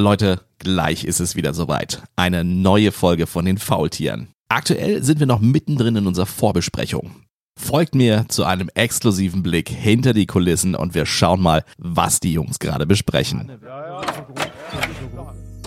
Leute, gleich ist es wieder soweit. Eine neue Folge von den Faultieren. Aktuell sind wir noch mittendrin in unserer Vorbesprechung. Folgt mir zu einem exklusiven Blick hinter die Kulissen und wir schauen mal, was die Jungs gerade besprechen.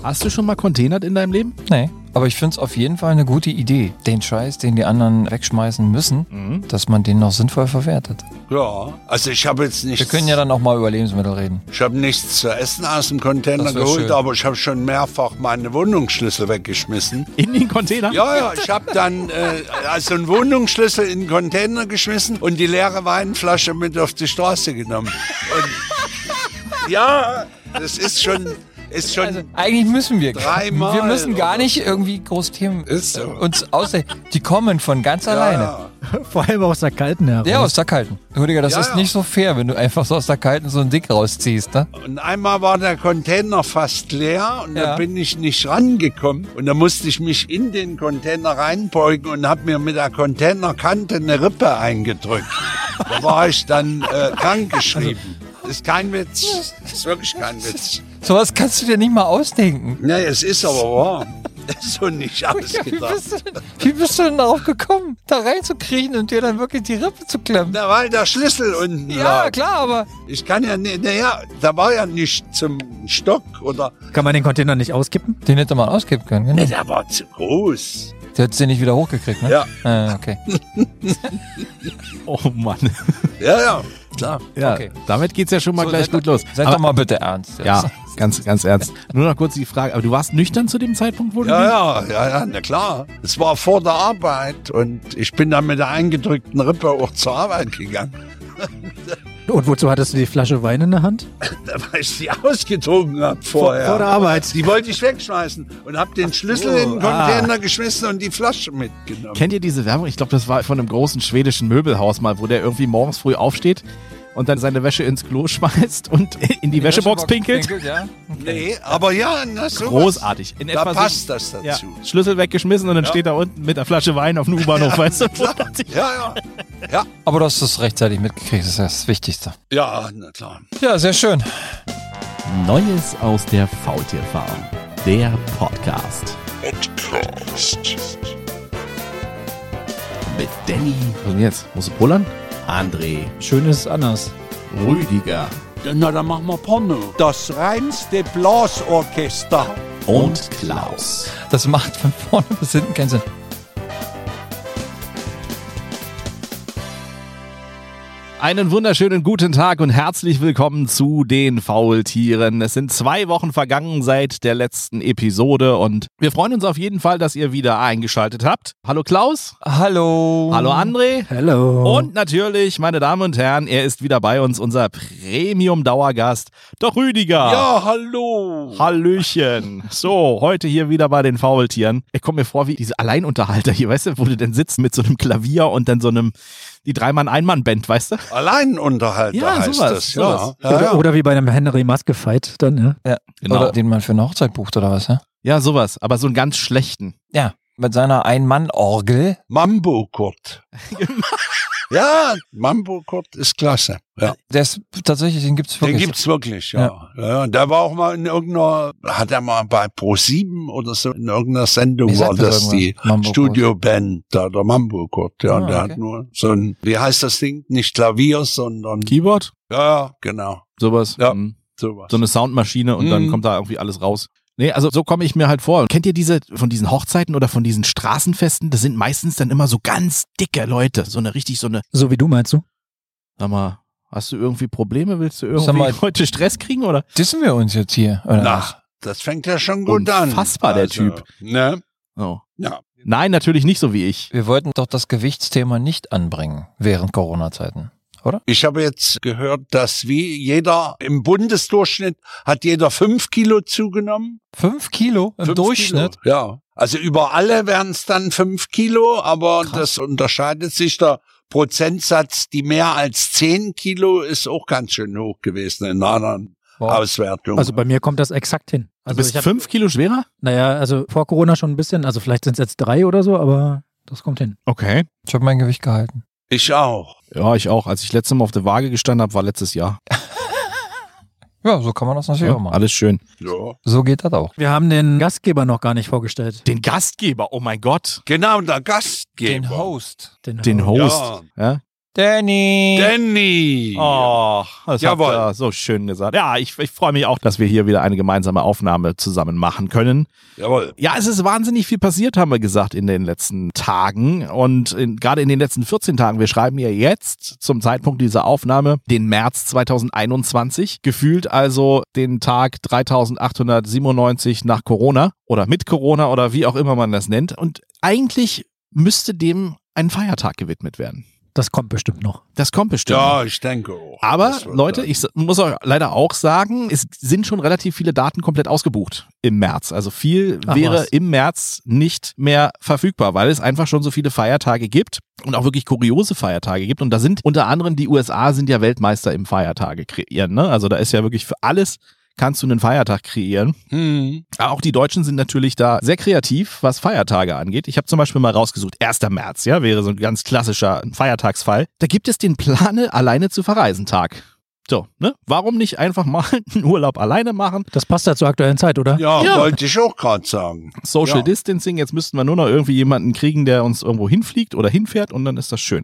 Hast du schon mal containert in deinem Leben? Nee, aber ich finde es auf jeden Fall eine gute Idee, den Scheiß, den die anderen wegschmeißen müssen, Mhm. dass man den noch sinnvoll verwertet. Ja, also ich habe jetzt nichts. Wir können ja dann auch mal über Lebensmittel reden. Ich habe nichts zu essen aus dem Container geholt, schön. aber ich habe schon mehrfach meine Wohnungsschlüssel weggeschmissen. In den Container? Ja, ja, ich habe dann äh, also einen Wohnungsschlüssel in den Container geschmissen und die leere Weinflasche mit auf die Straße genommen. Und, ja, das ist schon, ist schon. Also eigentlich müssen wir. Dreimal wir müssen gar nicht irgendwie groß Themen Ist so. uns ausdenken. Die kommen von ganz alleine. ja, Vor allem aus der kalten heraus. Ja, aus der Kalten. Rüdiger, das Ja, ist ja. nicht so fair, wenn du einfach so aus der Kalten so ein Dick rausziehst, ne? Und einmal war der Container fast leer und Ja. da bin ich nicht rangekommen. Und da musste ich mich in den Container reinbeugen und habe mir mit der Containerkante eine Rippe eingedrückt. da war ich dann äh, krankgeschrieben. Das ist kein Witz. Das ist wirklich kein Witz. Sowas kannst du dir nicht mal ausdenken. Nee, es ist aber wahr. Das ist so nicht Wie ausgedacht. bist, du denn, wie bist du denn darauf gekommen, da reinzukriechen und dir dann wirklich die Rippe zu klemmen? Da war der Schlüssel unten. Ja, lag. klar, aber Ich kann ja nicht, naja, da war ja nicht zum Stock oder. Kann man den Container nicht auskippen? den hätte man ausgeben können, genau. Nee, der war zu groß. Du hättest den nicht wieder hochgekriegt, ne? Ja. Ah, okay. Oh Mann. Ja, ja, klar. Ja, Okay. damit geht's ja schon mal So, gleich seid gut doch- los. Seid Aber- doch mal bitte ernst. jetzt. Ja, ganz, ganz ernst. Nur noch kurz die Frage, aber du warst nüchtern zu dem Zeitpunkt, wo du Ja, ja, ja, ja, na klar. Es war vor der Arbeit und ich bin dann mit der eingedrückten Rippe auch zur Arbeit gegangen. Und wozu hattest du die Flasche Wein in der Hand? Da weil ich sie ausgetrunken habe vorher. vor der Arbeit. Die wollte ich wegschmeißen und habe den Schlüssel in den Container geschmissen und die Flasche mitgenommen. Kennt ihr diese Werbung? Ich glaube, das war von einem großen schwedischen Möbelhaus mal, wo der irgendwie morgens früh aufsteht und dann seine Wäsche ins Klo schmeißt und in die, Wäschebox pinkelt. ja. Nee, aber ja, na, sowas. Großartig. In Da etwa so- passt das dazu. ja, Schlüssel weggeschmissen und dann steht er unten mit der Flasche Wein auf dem U-Bahnhof, weißt du? Ja, ja. Ja, Aber du hast es rechtzeitig mitgekriegt, das ist das Wichtigste. ja, na klar. Ja, sehr schön. Neues aus der Faultierfarm. Der Podcast. Mit Danny. Was denn jetzt? Musst du pullern? André. Schönes Annas. Rüdiger. Na, dann machen wir Porno. Das reinste Blasorchester. Und Klaus. Das macht von vorne bis hinten keinen Sinn. Einen wunderschönen guten Tag und herzlich willkommen zu den Faultieren. Es sind zwei Wochen vergangen seit der letzten Episode und wir freuen uns auf jeden Fall, dass ihr wieder eingeschaltet habt. Hallo Klaus. Hallo. Hallo André. Hello. Und natürlich, meine Damen und Herren, er ist wieder bei uns, unser Premium-Dauergast, der Rüdiger. Ja, hallo. Hallöchen. So, heute hier wieder bei den Faultieren. Ich komme mir vor wie diese Alleinunterhalter hier, weißt du, wo du denn sitzt mit so einem Klavier und dann so einem, die Dreimann-Einmann-Band, weißt du? Alleinunterhalter Ja, heißt sowas, das. sowas. Ja. Ja, oder, ja. oder wie bei einem Henry Maske-Fight dann, ne? Ja. Genau. Oder den man für eine Hochzeit bucht oder was, ja? Ja, sowas, aber so einen ganz schlechten. Ja. Mit seiner Ein-Mann-Orgel. Mambo Kurt. ja, Mambo Kurt ist klasse. Ja. Der ist tatsächlich, den gibt's Den wirklich. gibt's wirklich, ja. ja. Der war auch mal in irgendeiner, hat er mal bei Pro7 oder so, in irgendeiner Sendung war das das die. Studioband, da, der Mambo Kurt. Ja, Ah, und der okay. hat nur so ein, wie heißt das Ding? Nicht Klavier, sondern, Keyboard? ja, genau, Sowas. Ja. Mhm. sowas. So eine Soundmaschine und dann Mhm. kommt da irgendwie alles raus. Nee, also so komme ich mir halt vor. Kennt ihr diese, von diesen Hochzeiten oder von diesen Straßenfesten? Das sind meistens dann immer so ganz dicke Leute. So eine richtig, so eine, So wie du meinst du? sag mal, hast du irgendwie Probleme? Willst du irgendwie mal- heute Stress kriegen oder? Dissen wir uns jetzt hier, oder? Na, das fängt ja schon gut an. Unfassbar, der Typ. Ne? Oh. Ja. Nein, natürlich nicht so wie ich. Wir wollten doch das Gewichtsthema nicht anbringen während Corona-Zeiten, oder? Ich habe jetzt gehört, dass wie jeder im Bundesdurchschnitt hat jeder fünf Kilo zugenommen. Fünf Kilo im Fünf Durchschnitt. Kilo, ja. Also über alle wären es dann fünf Kilo, aber Krass. das unterscheidet sich. Der Prozentsatz, die mehr als zehn Kilo, ist auch ganz schön hoch gewesen in einer anderen Wow. Auswertung. Also bei mir kommt das exakt hin. Du Also bist ich hab, fünf Kilo schwerer? Naja, also vor Corona schon ein bisschen, also vielleicht sind es jetzt drei oder so, aber das kommt hin. Okay. Ich habe mein Gewicht gehalten. Ich auch. Ja, ich auch. Als ich letztes Mal auf der Waage gestanden habe, war letztes Jahr. Ja, so kann man das natürlich Ja, auch machen. alles schön. Ja. So geht das auch. Wir haben den Gastgeber noch gar nicht vorgestellt. Den Gastgeber, oh mein Gott. Genau, der Gastgeber. Host. Den Host. Ja. Danny. Danny. Oh, das Jawohl. habt ihr so schön gesagt. Ja, ich, ich freue mich auch, dass wir hier wieder eine gemeinsame Aufnahme zusammen machen können. Jawohl. Ja, es ist wahnsinnig viel passiert, haben wir gesagt, in den letzten Tagen. Und in, gerade in den letzten 14 Tagen, wir schreiben ja jetzt zum Zeitpunkt dieser Aufnahme den März 2021. Gefühlt also den Tag 3897 nach Corona oder mit Corona oder wie auch immer man das nennt. Und eigentlich müsste dem ein Feiertag gewidmet werden. Das kommt bestimmt noch. Das kommt bestimmt. Ja, ich denke auch. Aber Leute, dann- ich muss euch leider auch sagen, es sind schon relativ viele Daten komplett ausgebucht im März. Also viel Ach wäre was. im März nicht mehr verfügbar, weil es einfach schon so viele Feiertage gibt und auch wirklich kuriose Feiertage gibt. Und da sind unter anderem die USA sind ja Weltmeister im Feiertage kreieren. Ne? Also da ist ja wirklich für alles kannst du einen Feiertag kreieren. Hm. Auch die Deutschen sind natürlich da sehr kreativ, was Feiertage angeht. Ich habe zum Beispiel mal rausgesucht, 1. März, ja, wäre so ein ganz klassischer Feiertagsfall. Da gibt es den Plane alleine zu verreisen Tag. So, ne? Warum nicht einfach mal einen Urlaub alleine machen? Das passt ja zur aktuellen Zeit, oder? Ja, Ja. wollte ich auch gerade sagen. Social Ja. Distancing, jetzt müssten wir nur noch irgendwie jemanden kriegen, der uns irgendwo hinfliegt oder hinfährt und dann ist das schön.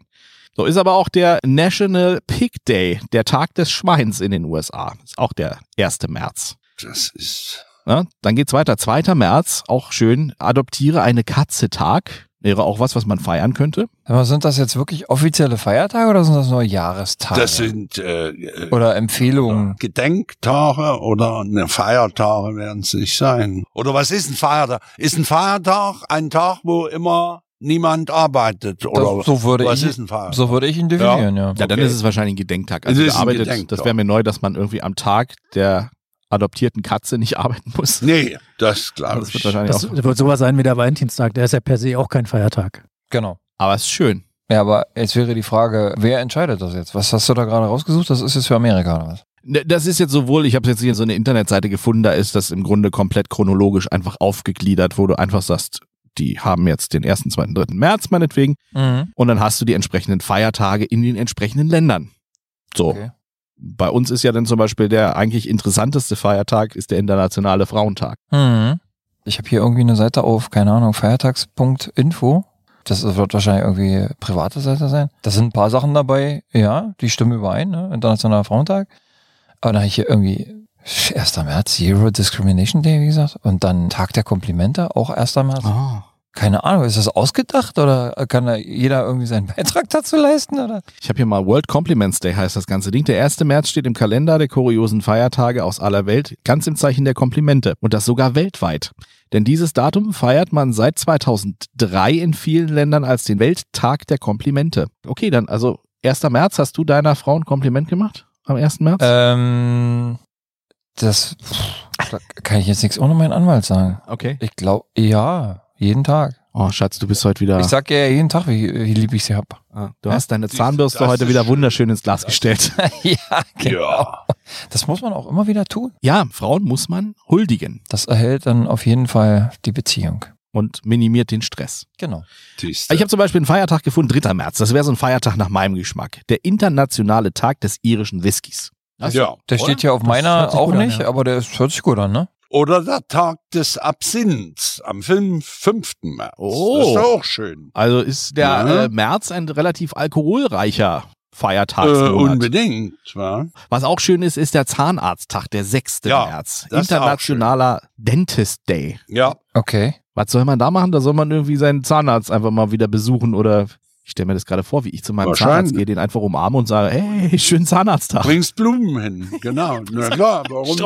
So ist aber auch der National Pig Day, der Tag des Schweins in den USA. Ist auch der 1. März. Das ist. Ja, dann geht's weiter. 2. März, auch schön. Adoptiere eine Katze Tag. Wäre auch was, was man feiern könnte. Aber sind das jetzt wirklich offizielle Feiertage oder sind das nur Jahrestage? Das sind äh, äh, oder Empfehlungen? Gedenktage oder ne, Feiertage werden es nicht sein. Oder was ist ein Feiertag? Ist ein Feiertag ein Tag, wo immer niemand arbeitet? Oder Das, so würde was ich, ist ein Feiertag? so würde ich ihn definieren, ja. Ja, dann Okay. ist es wahrscheinlich ein Gedenktag. Es Also ist ein gearbeitet, Gedenktag. das wäre mir neu, dass man irgendwie am Tag der adoptierten Katze nicht arbeiten muss. Nee, das glaube Das ich. wird wahrscheinlich Das auch. wird sowas sein wie der Valentinstag. Der ist ja per se auch kein Feiertag. Genau. Aber es ist schön. Ja, aber jetzt wäre die Frage, wer entscheidet das jetzt? Was hast du da gerade rausgesucht? Das ist jetzt für Amerika oder was? Ne, Das ist jetzt sowohl, ich habe jetzt hier so eine Internetseite gefunden, da ist das im Grunde komplett chronologisch einfach aufgegliedert, wo du einfach sagst, die haben jetzt den 1., 2., 3. März meinetwegen Mhm. und dann hast du die entsprechenden Feiertage in den entsprechenden Ländern. So. Okay. Bei uns ist ja dann zum Beispiel der eigentlich interessanteste Feiertag ist der Internationale Frauentag. Mhm. Ich habe hier irgendwie eine Seite auf, keine Ahnung, feiertags.info. Das wird wahrscheinlich irgendwie private Seite sein. Da sind ein paar Sachen dabei, ja, die stimmen überein, ne? Internationaler Frauentag. Aber dann habe ich hier irgendwie 1. März, Zero Discrimination Day, wie gesagt. Und dann Tag der Komplimente, auch 1. März. Ah. Keine Ahnung, ist das ausgedacht oder kann da jeder irgendwie seinen Beitrag dazu leisten? Oder? Ich habe hier mal World Compliments Day heißt das ganze Ding. Der 1. März steht im Kalender der kuriosen Feiertage aus aller Welt, ganz im Zeichen der Komplimente. Und das sogar weltweit. Denn dieses Datum feiert man seit 2003 in vielen Ländern als den Welttag der Komplimente. Okay, dann also 1. März, hast du deiner Frau ein Kompliment gemacht? Am 1. März? Ähm, das da kann ich jetzt nichts ohne meinen Anwalt sagen. okay. Ich glaube, ja, jeden Tag. Oh, Schatz, du bist heute wieder. Ich sag ja jeden Tag, wie, wie lieb ich sie hab. Ah, du hast deine Zahnbürste heute wieder schön. wunderschön ins Glas gestellt. ja, genau. Ja. Das muss man auch immer wieder tun. Ja, Frauen muss man huldigen Das erhält dann auf jeden Fall die Beziehung. und minimiert den Stress. Genau. Siehste. Ich habe zum Beispiel einen Feiertag gefunden, 3. März. Das wäre so ein Feiertag nach meinem Geschmack. Der internationale Tag des irischen Whiskys. ja. Der Oder? steht ja auf Das meiner auch gut an, nicht, ja. aber der ist, hört sich gut an, ne? Oder der Tag des Absinths am 5. 5. März. Oh. Das ist doch auch schön. Also ist der Ja. äh, März ein relativ alkoholreicher Äh, Feiertagsmonat. unbedingt. wa? Was auch schön ist, ist der Zahnarzttag, der 6. Ja, März. das ist auch Internationaler Dentist Day. Ja. Okay. Was soll man da machen? Da soll man irgendwie seinen Zahnarzt einfach mal wieder besuchen oder ich stelle mir das gerade vor, wie ich zu meinem. Zahnarzt gehe, den einfach umarme und sage, hey, schönen Zahnarzttag. Bringst Blumen hin. Genau. Na klar. Warum,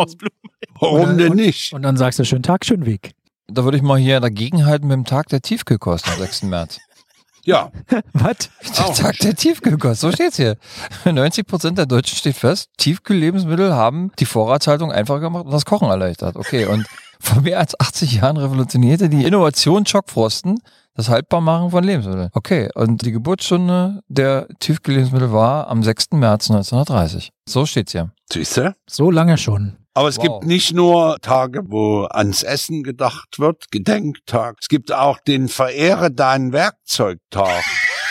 warum denn nicht? Und dann sagst du schönen Tag, schönen Weg. Da würde ich mal hier dagegenhalten mit dem Tag der Tiefkühlkost am 6. März. Ja. Was? Der Auch Tag der Tiefkühlkost, so steht's hier. 90 Prozent der Deutschen steht fest, Tiefkühllebensmittel haben die Vorratshaltung einfacher gemacht und das Kochen erleichtert. Okay, und vor mehr als 80 Jahren revolutionierte die Innovation Schockfrosten das Haltbarmachen von Lebensmitteln. Okay, und die Geburtsstunde der Tiefkühllebensmittel war am 6. März 1930. So steht's hier. Siehste? So lange schon. Aber es Wow. gibt nicht nur Tage, wo ans Essen gedacht wird, Gedenktag. Es gibt auch den Verehre dein Werkzeugtag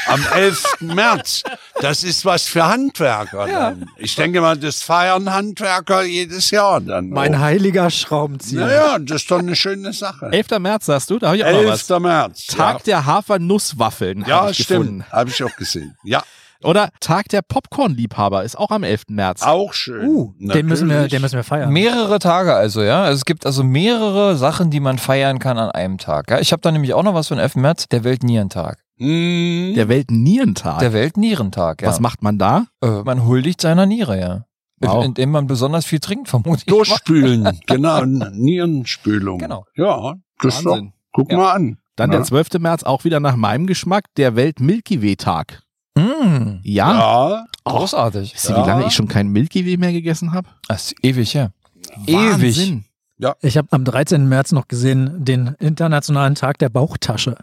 am 11. März. Das ist was für Handwerker dann. Ich denke mal, das feiern Handwerker jedes Jahr dann. Mein auch. heiliger Schraubenzieher. Naja, das ist doch eine schöne Sache. 11. März, sagst du? Da habe ich auch noch 11. was. März. Tag der Hafernusswaffeln ja, ja ich stimmt. Habe ich auch gesehen. Ja, Oder Tag der Popcorn-Liebhaber ist auch am 11. März. auch schön. Uh, den müssen, wir, Natürlich. den müssen wir feiern. Mehrere Tage also, ja. Also es gibt also mehrere Sachen, die man feiern kann an einem Tag. Ja? Ich habe da nämlich auch noch was von 11. März, der Weltnierentag. Mhm. Der Weltnierentag. Der Weltnierentag, ja. Was macht man da? Äh, man huldigt seiner Niere, ja. Wow. Indem man besonders viel trinkt, vermute ich. mal. Durchspülen, genau, Nierenspülung. Genau. Ja, das ist doch, Wahnsinn. guck Ja. mal an. Dann Ja. der 12. März auch wieder nach meinem Geschmack, der Welt-Milky Way-Tag. Mm, Ja. Ja, großartig. Wisst ihr, Ja. wie lange ich schon kein Milky Way mehr gegessen habe? Das ist ewig, ja. Ewig. Wahnsinn. Ich habe am 13. März noch gesehen den Internationalen Tag der Bauchtasche.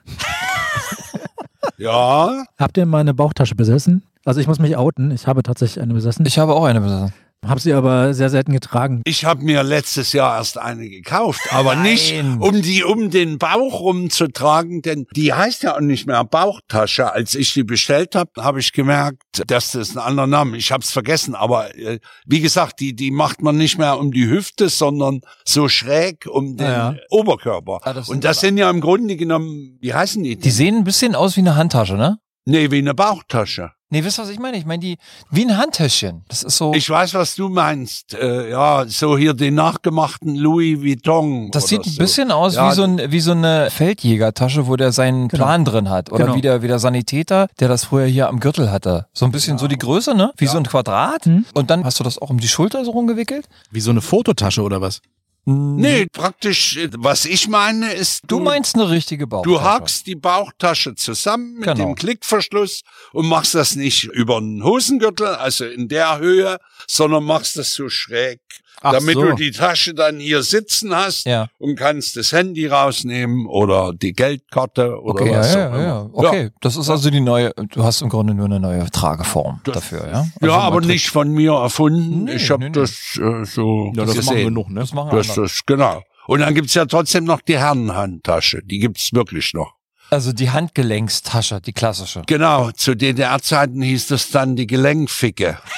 Ja, Habt ihr mal eine Bauchtasche besessen? Also ich muss mich outen. Ich habe tatsächlich eine besessen. Ich habe auch eine besessen. Habe sie aber sehr selten getragen. ich habe mir letztes Jahr erst eine gekauft, aber Nein. nicht um die um den Bauch rumzutragen, denn die heißt ja auch nicht mehr Bauchtasche. Als ich die bestellt habe, habe ich gemerkt, dass das ein anderer Name. Ich habe es vergessen, aber äh, wie gesagt, die die macht man nicht mehr um die Hüfte, sondern so schräg um den Ja. Oberkörper. Ah, das Und das sind ja im Grunde genommen, wie heißen die? Die sehen ein bisschen aus wie eine Handtasche, ne? Nee, wie eine Bauchtasche. Nee, wisst ihr, was ich meine? Ich meine die wie ein Handtäschchen. Das ist so. Ich weiß, was du meinst. Äh, ja, so hier den nachgemachten Louis Vuitton. das sieht ein so. bisschen aus Ja, wie, so ein, wie so eine Feldjägertasche, wo der seinen Genau. Plan drin hat. Oder Genau. wie, der, wie der Sanitäter, der das früher hier am Gürtel hatte. So ein bisschen so die Größe, ne? Wie so ein Quadrat. Mhm. Und dann hast du das auch um die Schulter so rumgewickelt? Wie so eine Fototasche oder was? Nee, praktisch, was ich meine, ist, Du meinst eine richtige Bauchtasche. Du hakst die Bauchtasche zusammen mit Genau. dem Klickverschluss und machst das nicht über den Hosengürtel, also in der Höhe, sondern machst das so schräg, Ach damit so. du die Tasche dann hier sitzen hast Ja. und kannst das Handy rausnehmen oder die Geldkarte oder Okay, ja, was ja, auch ja, immer. ja. Okay, das ist also die neue, du hast im Grunde nur eine neue Trageform Das- dafür, ja? Ja, Also ja aber nicht von mir erfunden. Nee, ich habe nee, das äh, so Ja, das gesehen. machen genug, ne? Das machen Das, das, genau. Und dann gibt's ja trotzdem noch die Herrenhandtasche. Die gibt's wirklich noch. Also die Handgelenkstasche, die klassische. Genau, zu DDR-Zeiten hieß das dann die Gelenkficke.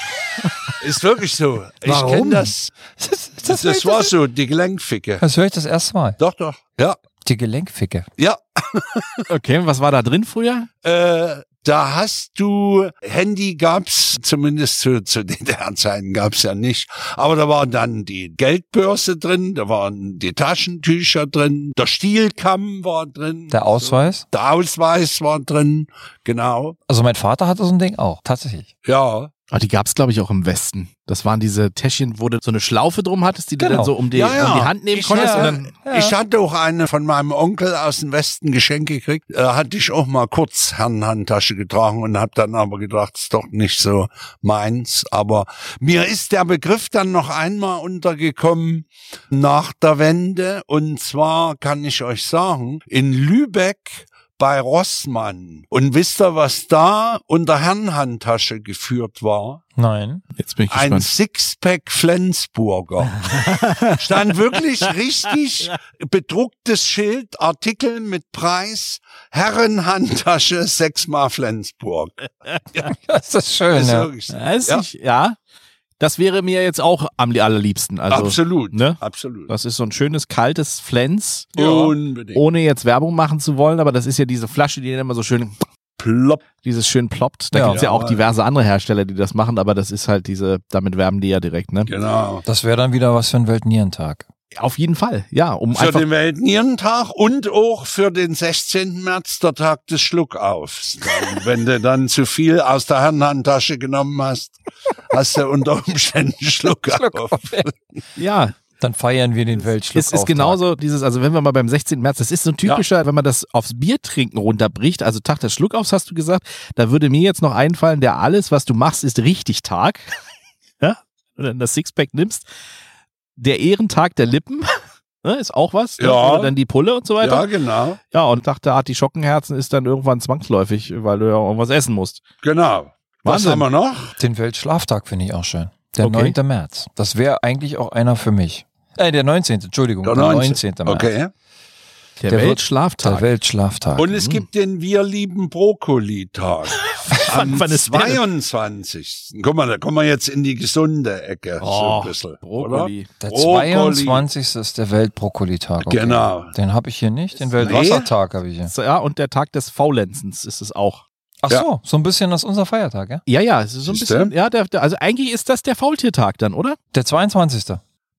Ist wirklich so. Ich kenne das. Das, das, war so, die Gelenkficke. das höre ich das erste Mal. Doch, doch. Ja, Die Gelenkficke. ja. Okay, was war da drin früher? Äh, da hast du, Handy gab's, zumindest zu, zu DDR-Zeiten gab's ja nicht. Aber da war dann die Geldbörse drin, da waren die Taschentücher drin, der Stielkamm war drin. Der Ausweis. Der Ausweis war drin, genau. Also mein Vater hatte so ein Ding auch, tatsächlich. Ja. Ah, die gab's glaube ich, auch im Westen. Das waren diese Täschchen, wo du so eine Schlaufe drum hattest, die du Genau. dann so um die, Ja, ja. um die Hand nehmen Ich konntest. und dann, Ja. Ich hatte auch eine von meinem Onkel aus dem Westen geschenkt gekriegt. Äh, hatte ich auch mal kurz Herrenhandtasche getragen und habe dann aber gedacht, ist doch nicht so meins. Aber mir ist der Begriff dann noch einmal untergekommen nach der Wende. Und zwar kann ich euch sagen, in Lübeck bei Rossmann. Und wisst ihr, was da unter Herrenhandtasche geführt war? Nein. jetzt bin ich Ein gespannt. Sixpack Flensburger. Stand wirklich richtig bedrucktes Schild, Artikel mit Preis, Herrenhandtasche, sechsmal Flensburg. Das ist schön, Das ist ja. wirklich. Ja, Ja. Ja, das wäre mir jetzt auch am allerliebsten. Also, absolut, ne? absolut. Das ist so ein schönes, kaltes Flens, Unbedingt. ohne jetzt Werbung machen zu wollen, aber das ist ja diese Flasche, die dann immer so schön, Plopp. dieses schön ploppt. Da Ja. gibt's ja auch Ja. diverse andere Hersteller, die das machen, aber das ist halt diese, damit werben die ja direkt, ne? Genau. Das wäre dann wieder was für einen Weltnierentag. Auf jeden Fall, ja, um Für einfach, den Weltnierentag und auch für den 16. März, der Tag des Schluckaufs. Dann, wenn du dann zu viel aus der Herrenhandtasche genommen hast, hast du unter Umständen Schluckauf. ja, Dann feiern wir den Weltschluck. Es ist genauso dieses, also wenn wir mal beim 16. März, das ist so ein typischer, wenn man das aufs Bier trinken runterbricht, also Tag des Schluckaufs hast du gesagt, da würde mir jetzt noch einfallen, der alles, was du machst, ist richtig Tag. ja? Wenn du dann das Sixpack nimmst. Der Ehrentag der Lippen. ne, Ist auch was. ne? Ja. Dann die Pulle und so weiter. Ja, genau. Ja, und der Artischockenherzen ist dann irgendwann zwangsläufig, weil du ja irgendwas essen musst. Genau. Was Wahnsinn. haben wir noch? Den Weltschlaftag finde ich auch schön. Der Okay. 9. März. Das wäre eigentlich auch einer für mich. Äh, der 19. Entschuldigung. Der, 19. März. Okay. Der, Der wird- Weltschlaftag. Der Weltschlaftag. Und es Mhm. gibt den Wir lieben Brokkoli-Tag. Am wann ist der denn? 22. Guck mal, da kommen wir jetzt in die gesunde Ecke. so Oh, ein bisschen. Brokkoli. Der Brokkoli. 22. ist der Weltbrokkolitag. Okay. Genau. Den habe ich hier nicht. Den Weltwassertag habe ich hier. So, Ja, und der Tag des Faulenzens ist es auch. Ach Ja. so, so ein bisschen das ist unser Feiertag, ja? Ja, ja, so ein Siehste? bisschen, ja, der, der, also eigentlich ist das der Faultiertag dann, oder? Der 22.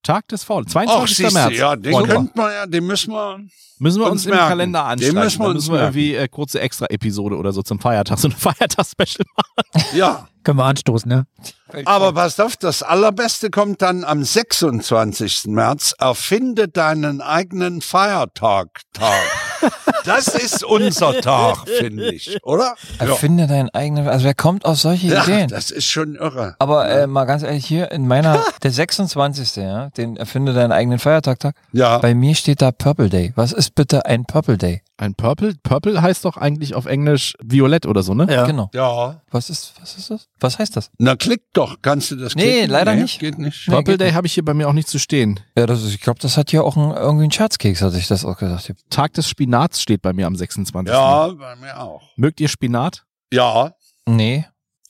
Tag des Faulen. Ach, 22. siehst du, März. ja, den Freunde. könnten wir ja, den müssen wir. Müssen wir uns, uns im merken. Kalender Den anstreichen. müssen wir müssen wir irgendwie äh, kurze Extra-Episode oder so zum Feiertag, so eine Feiertags-Special machen. Ja. Können wir anstoßen, ne? Aber passt auf, das Allerbeste kommt dann am 26. März. Erfinde deinen eigenen Feiertag. Das ist unser Tag, finde ich, oder? Erfinde deinen eigenen. Also wer kommt auf solche Ja, Ideen? das ist schon irre. Aber äh, mal ganz ehrlich, hier in meiner, der 26. Ja, den erfinde deinen eigenen Feiertag. Tag. Ja. Bei mir steht da Purple Day. Was ist bitte ein Purple Day? Ein Purple? Purple heißt doch eigentlich auf Englisch Violett oder so, ne? Ja. Genau. Ja. Was ist, was ist das? Was heißt das? Na, klick doch. Kannst du das Nee, klicken? leider nicht. Geht nicht. Nee, Purple geht Day habe ich hier bei mir auch nicht zu stehen. Ja, das ist, ich glaube, das hat hier auch ein, irgendwie ein Scherzkeks, hatte ich das auch gesagt. Tag des Spinats steht bei mir am 26. Ja, bei mir auch. Mögt ihr Spinat? Ja. Nee.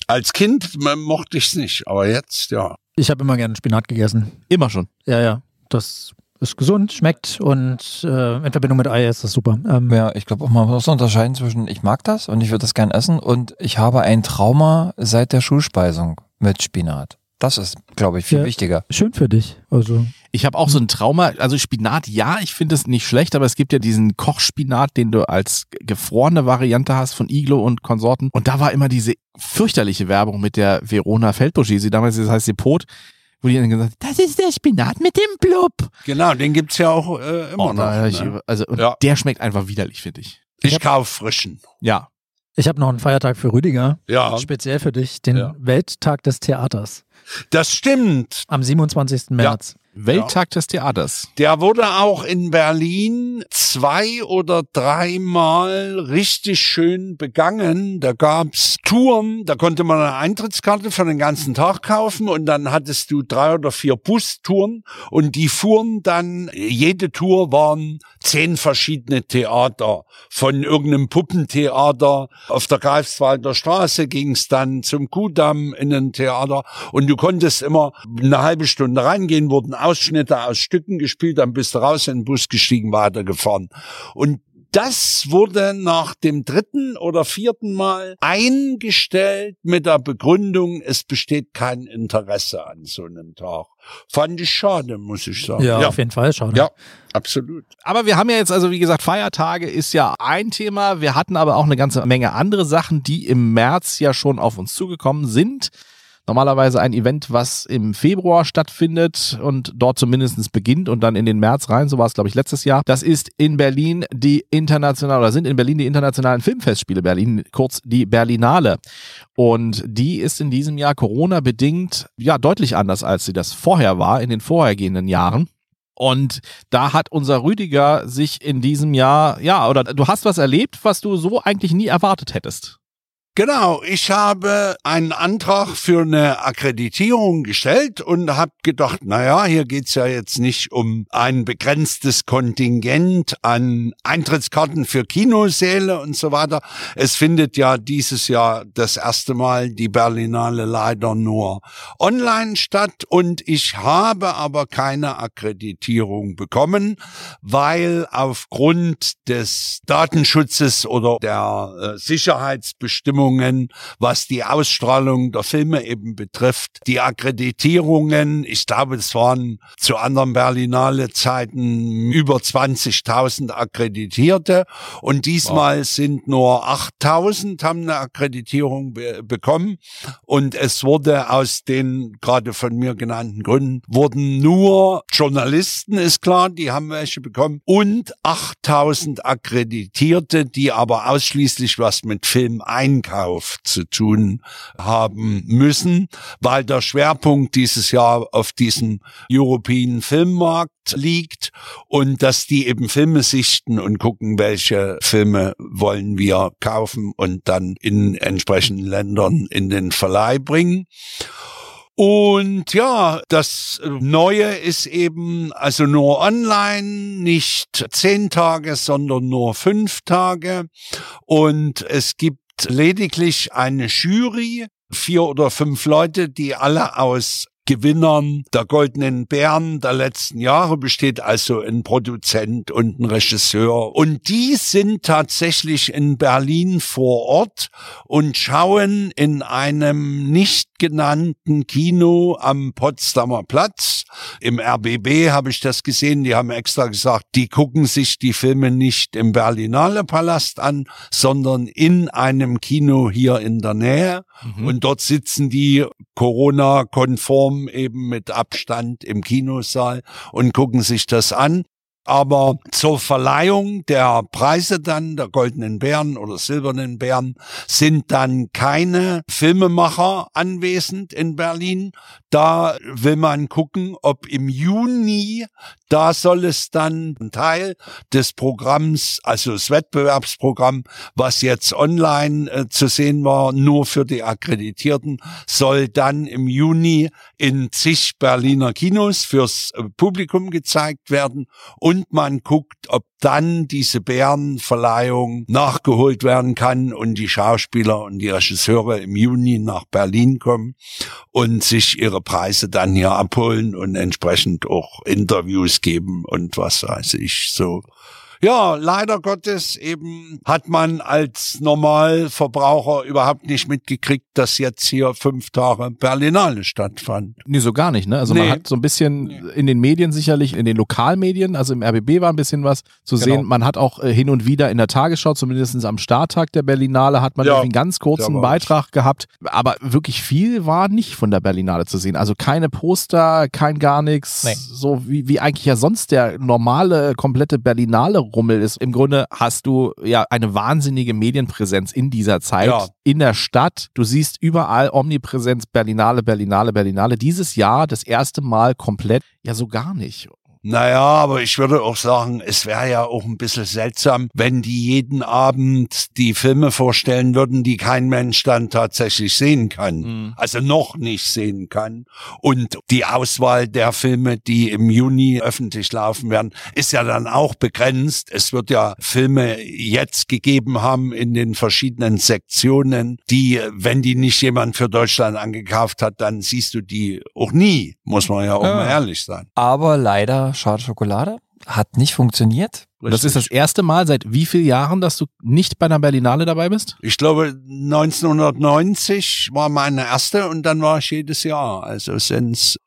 Als Kind mochte ich's nicht, aber jetzt, ja. Ich habe immer gerne Spinat gegessen. Immer schon. Ja, ja. Das ist gesund, schmeckt und äh, in Verbindung mit Ei ist das super. Ähm, Ja, ich glaube auch, man muss unterscheiden zwischen ich mag das und ich würde das gern essen und ich habe ein Trauma seit der Schulspeisung mit Spinat. Das ist, glaube ich, viel Ja. wichtiger. Schön für dich. Also Ich habe auch so ein Trauma, also Spinat, ja, ich finde es nicht schlecht, aber es gibt ja diesen Kochspinat, den du als gefrorene Variante hast von Iglo und Konsorten. Und da war immer diese fürchterliche Werbung mit der Verona Feldbuschisi, damals das heißt Depot, wo die dann gesagt hat, das ist der Spinat mit dem Blub. Genau, den gibt's ja auch äh, immer Oh, noch. ich, Ne? also, und Ja. der schmeckt einfach widerlich, finde ich. Ich kauf frischen. Ja. ich habe noch einen Feiertag für Rüdiger. Ja, Speziell für dich, den Ja. Welttag des Theaters. das stimmt. Am 27. März. Welttag des Theaters. Der wurde auch in Berlin zwei oder dreimal richtig schön begangen. Da gab's Touren, da konnte man eine Eintrittskarte für den ganzen Tag kaufen und dann hattest du drei oder vier Bustouren und die fuhren dann, jede Tour waren zehn verschiedene Theater. Von irgendeinem Puppentheater auf der Greifswalder Straße ging's dann zum Kudamm in ein Theater und du konntest immer eine halbe Stunde reingehen, wurden Ausschnitte aus Stücken gespielt, dann bist du raus in den Bus gestiegen, weitergefahren. Und das wurde nach dem dritten oder vierten Mal eingestellt mit der Begründung, es besteht kein Interesse an so einem Tag. Fand ich schade, muss ich sagen. Ja, auf jeden Fall. Schade. Ja, absolut. Aber wir haben ja jetzt, also wie gesagt, Feiertage ist ja ein Thema. Wir hatten aber auch eine ganze Menge andere Sachen, die im März ja schon auf uns zugekommen sind. Normalerweise ein Event, was im Februar stattfindet und dort zumindest beginnt und dann in den März rein. So war es, glaube ich, letztes Jahr. Das ist in Berlin die internationalen, oder sind in Berlin die internationalen Filmfestspiele Berlin, kurz die Berlinale. Und die ist in diesem Jahr Corona-bedingt, ja, deutlich anders, als sie das vorher war, in den vorhergehenden Jahren. Und da hat unser Rüdiger sich in diesem Jahr, ja, oder du hast was erlebt, was du so eigentlich nie erwartet hättest. Genau, ich habe einen Antrag für eine Akkreditierung gestellt und habe gedacht, naja, hier geht's ja jetzt nicht um ein begrenztes Kontingent an Eintrittskarten für Kinosäle und so weiter. Es findet ja dieses Jahr das erste Mal die Berlinale leider nur online statt und ich habe aber keine Akkreditierung bekommen, weil aufgrund des Datenschutzes oder der äh, Sicherheitsbestimmungen was die Ausstrahlung der Filme eben betrifft. Die Akkreditierungen, ich glaube, es waren zu anderen Berlinale Zeiten über 20.000 Akkreditierte. Und diesmal sind nur 8.000 haben eine Akkreditierung be bekommen. Und es wurde aus den gerade von mir genannten Gründen wurden nur Journalisten, ist klar, die haben welche bekommen. Und 8.000 Akkreditierte, die aber ausschließlich was mit Filmeinkauf zu tun haben müssen, weil der Schwerpunkt dieses Jahr auf diesem European Filmmarkt liegt und dass die eben Filme sichten und gucken, welche Filme wollen wir kaufen und dann in entsprechenden Ländern in den Verleih bringen. Und ja, das Neue ist eben also nur online, nicht zehn Tage, sondern nur fünf Tage. Und es gibt lediglich eine Jury, vier oder fünf Leute, die alle aus Gewinnern der Goldenen Bären der letzten Jahre besteht also ein Produzent und ein Regisseur. Und die sind tatsächlich in Berlin vor Ort und schauen in einem nicht genannten Kino am Potsdamer Platz. Im RBB habe ich das gesehen. Die haben extra gesagt, die gucken sich die Filme nicht im Berlinale Palast an, sondern in einem Kino hier in der Nähe. Mhm. Und dort sitzen die Corona-konform eben mit Abstand im Kinosaal und gucken sich das an. Aber zur Verleihung der Preise dann, der goldenen Bären oder silbernen Bären, sind dann keine Filmemacher anwesend in Berlin. Da will man gucken, ob im Juni, da soll es dann ein Teil des Programms, also das Wettbewerbsprogramm, was jetzt online äh, zu sehen war, nur für die Akkreditierten, soll dann im Juni in zig Berliner Kinos fürs äh, Publikum gezeigt werden. Und und man guckt, ob dann diese Bärenverleihung nachgeholt werden kann und die Schauspieler und die Regisseure im Juni nach Berlin kommen und sich ihre Preise dann hier abholen und entsprechend auch Interviews geben und was weiß ich so ja, leider Gottes eben hat man als Normalverbraucher überhaupt nicht mitgekriegt, dass jetzt hier fünf Tage Berlinale stattfand. Nee, so gar nicht, ne? Also nee. man hat so ein bisschen nee. in den Medien sicherlich, in den Lokalmedien, also im RBB war ein bisschen was zu genau. sehen. Man hat auch äh, hin und wieder in der Tagesschau, zumindest am Starttag der Berlinale, hat man ja, einen ganz kurzen Beitrag gehabt. Aber wirklich viel war nicht von der Berlinale zu sehen. Also keine Poster, kein gar nichts. Nee. So wie, wie eigentlich ja sonst der normale, komplette Berlinale Rummel ist. Im Grunde hast du ja eine wahnsinnige Medienpräsenz in dieser Zeit ja. in der Stadt. Du siehst überall Omnipräsenz, Berlinale, Berlinale, Berlinale. Dieses Jahr das erste Mal komplett ja so gar nicht. Naja, aber ich würde auch sagen, es wäre ja auch ein bisschen seltsam, wenn die jeden Abend die Filme vorstellen würden, die kein Mensch dann tatsächlich sehen kann. Mhm. Also noch nicht sehen kann. Und die Auswahl der Filme, die im Juni öffentlich laufen werden, ist ja dann auch begrenzt. Es wird ja Filme jetzt gegeben haben in den verschiedenen Sektionen, die, wenn die nicht jemand für Deutschland angekauft hat, dann siehst du die auch nie, muss man ja auch ja. mal ehrlich sein. Aber leider Schade Schokolade. Hat nicht funktioniert. Und das ist das erste Mal seit wie vielen Jahren, dass du nicht bei einer Berlinale dabei bist? Ich glaube, 1990 war meine erste und dann war ich jedes Jahr. Also sind's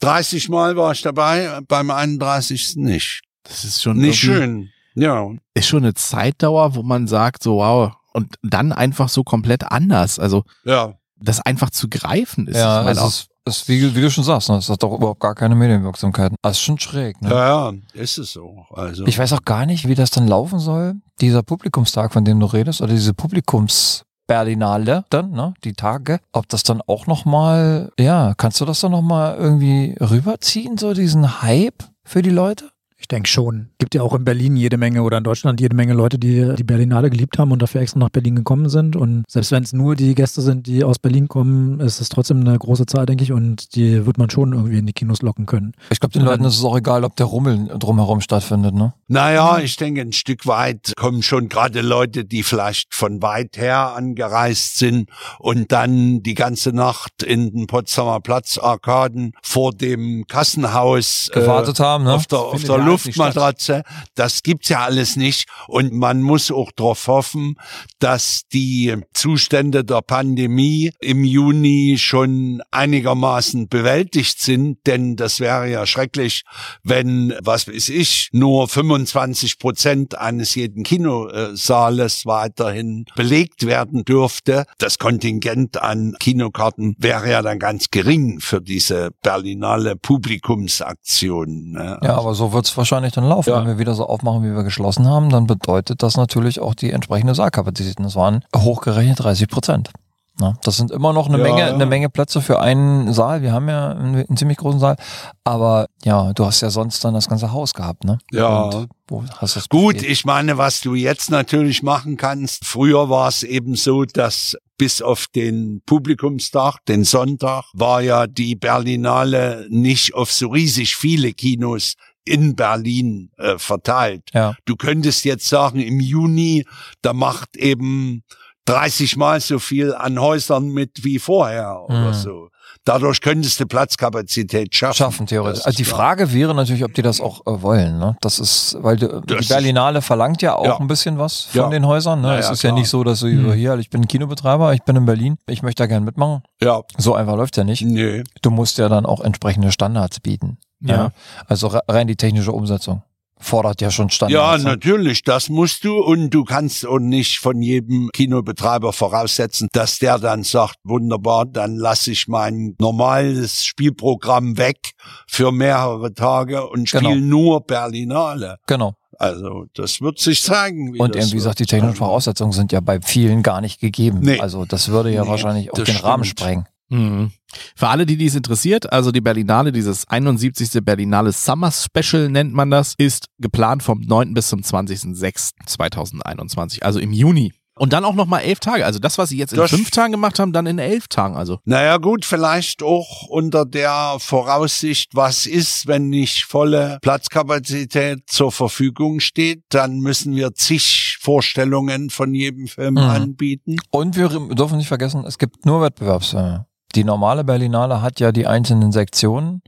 30 Mal war ich dabei, beim 31. nicht. Das ist schon nicht schön. Ja. Ist schon eine Zeitdauer, wo man sagt, so wow, und dann einfach so komplett anders. Also ja. das einfach zu greifen ist. Ja, es ist ist, wie, wie du schon sagst, ne, es hat doch überhaupt gar keine Medienwirksamkeit. Das ist schon schräg. Ne? Ja, ja, ist es so. Also. Ich weiß auch gar nicht, wie das dann laufen soll. Dieser Publikumstag, von dem du redest, oder diese Publikums Berlinale dann, ne, die Tage, ob das dann auch nochmal, ja, kannst du das dann nochmal irgendwie rüberziehen, so diesen Hype für die Leute? Ich denke schon. Gibt ja auch in Berlin jede Menge oder in Deutschland jede Menge Leute, die die Berlinale geliebt haben und dafür extra nach Berlin gekommen sind. Und selbst wenn es nur die Gäste sind, die aus Berlin kommen, ist es trotzdem eine große Zahl, denke ich. Und die wird man schon irgendwie in die Kinos locken können. Ich glaube, den Leuten ist es auch egal, ob der Rummel drumherum stattfindet, ne? Naja, ich denke, ein Stück weit kommen schon gerade Leute, die vielleicht von weit her angereist sind und dann die ganze Nacht in den Potsdamer Platzarkaden vor dem Kassenhaus gewartet äh, haben, ne? Auf der, auf der Luftmatratze. Das gibt's ja alles nicht. Und man muss auch darauf hoffen, dass die Zustände der Pandemie im Juni schon einigermaßen bewältigt sind. Denn das wäre ja schrecklich, wenn, was weiß ich, nur 25 Prozent eines jeden Kinosaales weiterhin belegt werden dürfte. Das Kontingent an Kinokarten wäre ja dann ganz gering für diese Berlinale Publikumsaktion. Ne? Ja, aber so wird's wahrscheinlich dann laufen. Ja. Wenn wir wieder so aufmachen, wie wir geschlossen haben, dann bedeutet das natürlich auch die entsprechende Saalkapazitäten. Das waren hochgerechnet 30 Prozent. Na, das sind immer noch eine ja, Menge, ja. eine Menge Plätze für einen Saal. Wir haben ja einen, einen, ziemlich großen Saal, aber ja, du hast ja sonst dann das ganze Haus gehabt, ne? Ja. Und wo hast das Gut, ich meine, was du jetzt natürlich machen kannst. Früher war es eben so, dass bis auf den Publikumstag, den Sonntag, war ja die Berlinale nicht auf so riesig viele Kinos in Berlin äh, verteilt. Ja. Du könntest jetzt sagen, im Juni, da macht eben 30 mal so viel an Häusern mit wie vorher oder Mhm. so. Dadurch könntest du Platzkapazität schaffen. Schaffen, theoretisch. Also die. Frage wäre natürlich, ob die das auch äh, wollen. Ne? Das ist, weil die, Das Berlinale verlangt ja auch Ja. ein bisschen was von Ja. den Häusern. Ne? Ja, es ja, ist ja klar. nicht so, dass du Mhm. so, hier, ich bin Kinobetreiber, ich bin in Berlin, ich möchte da gern mitmachen. Ja, So einfach läuft ja nicht. nee. Du musst ja dann auch entsprechende Standards bieten. Ja. Also re- rein die technische Umsetzung fordert ja schon Ja, Standards. ne? natürlich, das musst du und du kannst auch nicht von jedem Kinobetreiber voraussetzen, dass der dann sagt, wunderbar, dann lasse ich mein normales Spielprogramm weg für mehrere Tage und spiele Genau. nur Berlinale. Genau. Also das wird sich zeigen. Und eben, wie gesagt, die technischen Voraussetzungen sind ja bei vielen gar nicht gegeben. Nee. Also das würde ja Nee, wahrscheinlich auch den Rahmen stimmt. sprengen. Mhm. Für alle, die dies interessiert, also die Berlinale, dieses 71. Berlinale Summer Special nennt man das, ist geplant vom 9. bis zum 20.06.2021, also im Juni. Und dann auch nochmal elf Tage. Also das, was sie jetzt in Das- fünf Tagen gemacht haben, dann in elf Tagen. Also Naja gut, vielleicht auch unter der Voraussicht, was ist, wenn nicht volle Platzkapazität zur Verfügung steht, dann müssen wir zig Vorstellungen von jedem Film Mhm. anbieten. Und wir dürfen nicht vergessen, es gibt nur Wettbewerbsfilme. Die normale Berlinale hat ja die einzelnen Sektionen.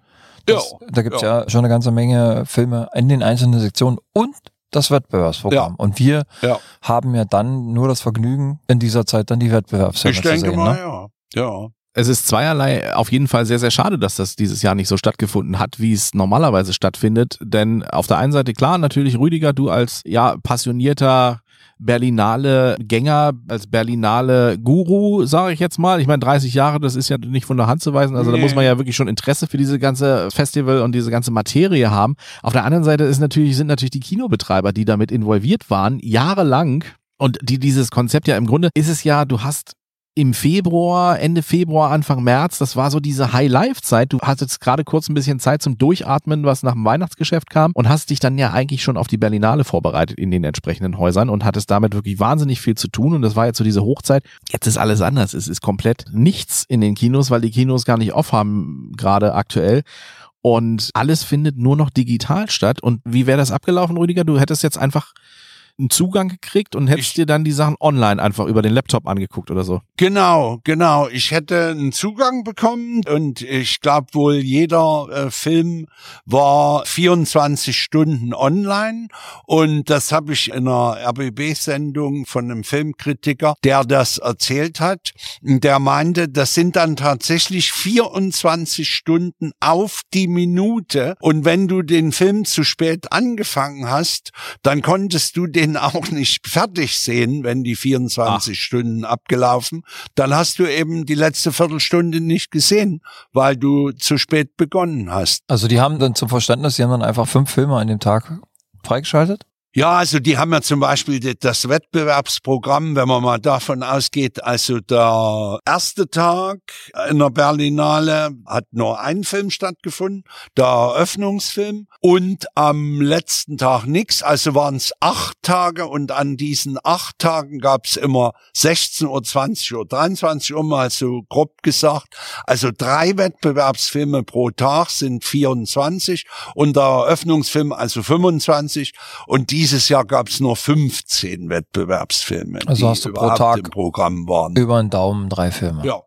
Das, Ja, da gibt's ja. schon eine ganze Menge Filme in den einzelnen Sektionen und das Wettbewerbsprogramm. Ja. Und wir Ja. haben ja dann nur das Vergnügen, in dieser Zeit dann die Wettbewerbsfilme Ich zu denke sehen. mal, ne? ja. Ja. es ist zweierlei auf jeden Fall sehr, sehr schade, dass das dieses Jahr nicht so stattgefunden hat, wie es normalerweise stattfindet. Denn auf der einen Seite klar, natürlich Rüdiger, du als ja passionierter Berlinale Gänger, als Berlinale Guru, sage ich jetzt mal. Ich meine, 30 Jahre, das ist ja nicht von der Hand zu weisen. Also da Nee. muss man ja wirklich schon Interesse für diese ganze Festival und diese ganze Materie haben. Auf der anderen Seite ist natürlich, sind natürlich die Kinobetreiber, die damit involviert waren, jahrelang. Und die dieses Konzept ja im Grunde ist es ja, du hast im Februar, Ende Februar, Anfang März, das war so diese High-Life-Zeit. Du hattest gerade kurz ein bisschen Zeit zum Durchatmen, was nach dem Weihnachtsgeschäft kam und hast dich dann ja eigentlich schon auf die Berlinale vorbereitet in den entsprechenden Häusern und hattest damit wirklich wahnsinnig viel zu tun und das war jetzt so diese Hochzeit. Jetzt ist alles anders. Es ist komplett nichts in den Kinos, weil die Kinos gar nicht off haben, gerade aktuell. Und alles findet nur noch digital statt. Und wie wäre das abgelaufen, Rüdiger? Du hättest jetzt einfach einen Zugang gekriegt und hättest Ich- dir dann die Sachen online einfach über den Laptop angeguckt oder so. Genau, genau. Ich hätte einen Zugang bekommen und ich glaube wohl jeder äh, Film war 24 Stunden online und das habe ich in einer RBB-Sendung von einem Filmkritiker, der das erzählt hat. Der meinte, das sind dann tatsächlich 24 Stunden auf die Minute und wenn du den Film zu spät angefangen hast, dann konntest du den auch nicht fertig sehen, wenn die 24 Stunden abgelaufen. Dann hast du eben die letzte Viertelstunde nicht gesehen, weil du zu spät begonnen hast. Also die haben dann zum Verständnis, die haben dann einfach fünf Filme an dem Tag freigeschaltet. Ja, also die haben ja zum Beispiel die- das Wettbewerbsprogramm, wenn man mal davon ausgeht, also der erste Tag in der Berlinale hat nur ein Film stattgefunden, der Eröffnungsfilm und am letzten Tag nix, also waren es acht Tage und an diesen acht Tagen gab's immer 16 Uhr, 20 Uhr, 23 Uhr, mal so grob gesagt, also drei Wettbewerbsfilme pro Tag sind 24 und der Eröffnungsfilm also 25 und dieses Jahr gab es nur 15 Wettbewerbsfilme, Also die hast du pro Tag im Programm waren. Über den Daumen drei Filme. Ja.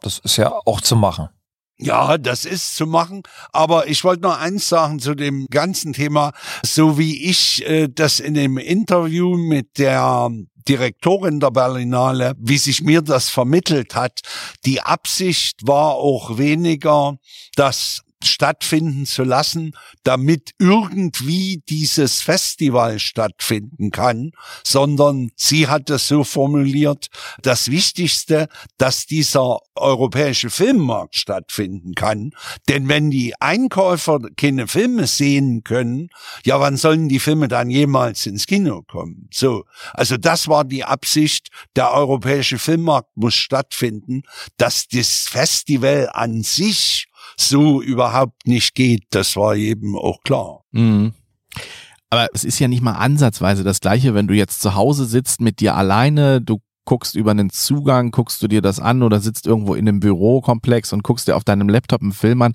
Das ist ja auch zu machen. Ja, das ist zu machen. Aber ich wollte noch eins sagen zu dem ganzen Thema. So wie ich äh, das in dem Interview mit der Direktorin der Berlinale, wie sich mir das vermittelt hat, die Absicht war auch weniger, das stattfinden zu lassen, damit irgendwie dieses Festival stattfinden kann, sondern sie hat es so formuliert, das Wichtigste, dass dieser europäische Filmmarkt stattfinden kann. Denn wenn die Einkäufer keine Filme sehen können, ja, wann sollen die Filme dann jemals ins Kino kommen? So. Also das war die Absicht. Der europäische Filmmarkt muss stattfinden, dass das Festival an sich so überhaupt nicht geht. Das war jedem auch klar. Mhm. Aber es ist ja nicht mal ansatzweise das Gleiche, wenn du jetzt zu Hause sitzt mit dir alleine, du guckst über einen Zugang, guckst du dir das an oder sitzt irgendwo in einem Bürokomplex und guckst dir auf deinem Laptop einen Film an.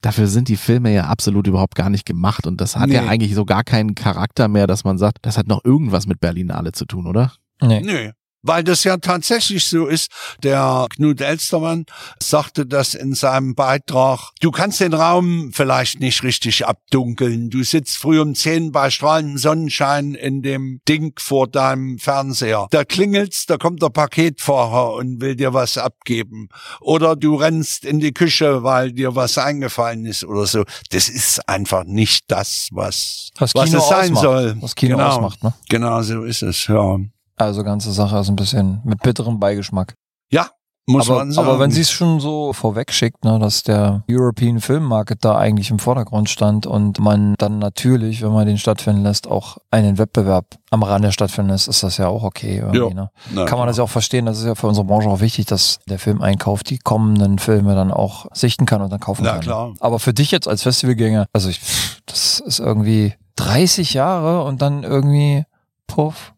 Dafür sind die Filme ja absolut überhaupt gar nicht gemacht und das hat ja Nee. eigentlich so gar keinen Charakter mehr, dass man sagt, das hat noch irgendwas mit Berlinale zu tun, oder? Nee. Nö. Weil das ja tatsächlich so ist. Der Knut Elstermann sagte das in seinem Beitrag. Du kannst den Raum vielleicht nicht richtig abdunkeln. Du sitzt früh um zehn bei strahlendem Sonnenschein in dem Ding vor deinem Fernseher. Da klingelt's, da kommt der Paketfahrer und will dir was abgeben. Oder du rennst in die Küche, weil dir was eingefallen ist oder so. Das ist einfach nicht das, was, Was was es sein ausmacht. soll. Was Kino genau. ausmacht, ne? Genau so ist es, ja. Also ganze Sache ist ein bisschen mit bitterem Beigeschmack. Ja, muss aber, man sagen. aber wenn sie es schon so vorweg schickt, ne, dass der European Film Market da eigentlich im Vordergrund stand und man dann natürlich, wenn man den stattfinden lässt, auch einen Wettbewerb am Rande stattfinden lässt, ist das ja auch okay. Ja. ne? Na, Kann man das ja auch verstehen, das ist ja für unsere Branche auch wichtig, dass der Filmeinkauf die kommenden Filme dann auch sichten kann und dann kaufen Na kann. klar. Aber für dich jetzt als Festivalgänger, also ich, das ist irgendwie 30 Jahre und dann irgendwie, puff,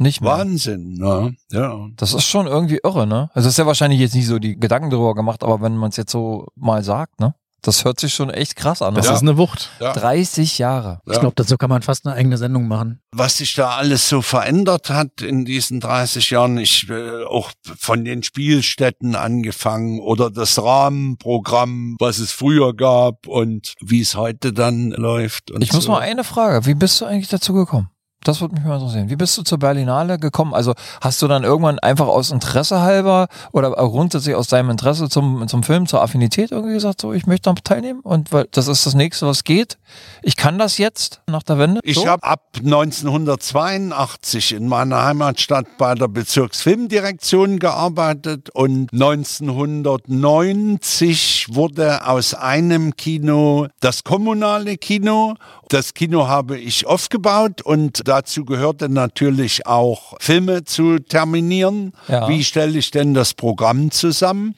nicht mehr. Wahnsinn, ne? Ja. Das ist schon irgendwie irre, ne? Also es ist ja wahrscheinlich jetzt nicht so die Gedanken darüber gemacht, aber wenn man es jetzt so mal sagt, ne? Das hört sich schon echt krass an. Das oder? ist eine Wucht. ja. 30 Jahre. Ja. Ich glaube, dazu kann man fast eine eigene Sendung machen. was sich da alles so verändert hat in diesen 30 Jahren, ich äh, auch von den Spielstätten angefangen oder das Rahmenprogramm, was es früher gab und wie es heute dann läuft. Und Ich muss so. mal eine Frage. Wie bist du eigentlich dazu gekommen? Das würde mich mal interessieren. Wie bist du zur Berlinale gekommen? Also hast du dann irgendwann einfach aus Interesse halber oder grundsätzlich aus deinem Interesse zum, zum Film, zur Affinität irgendwie gesagt, so ich möchte daran teilnehmen und weil das ist das nächste, was geht. Ich kann das jetzt nach der Wende. Ich so? habe ab 1982 in meiner Heimatstadt bei der Bezirksfilmdirektion gearbeitet und 1990 wurde aus einem Kino das kommunale Kino. Das Kino habe ich aufgebaut und dazu gehörte natürlich auch Filme zu terminieren. Ja. Wie stelle ich denn das Programm zusammen?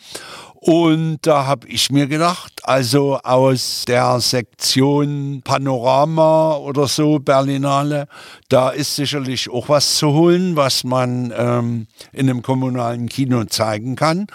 Und da habe ich mir gedacht, also aus der Sektion Panorama oder so, Berlinale, da ist sicherlich auch was zu holen, was man ähm, in einem kommunalen Kino zeigen kann.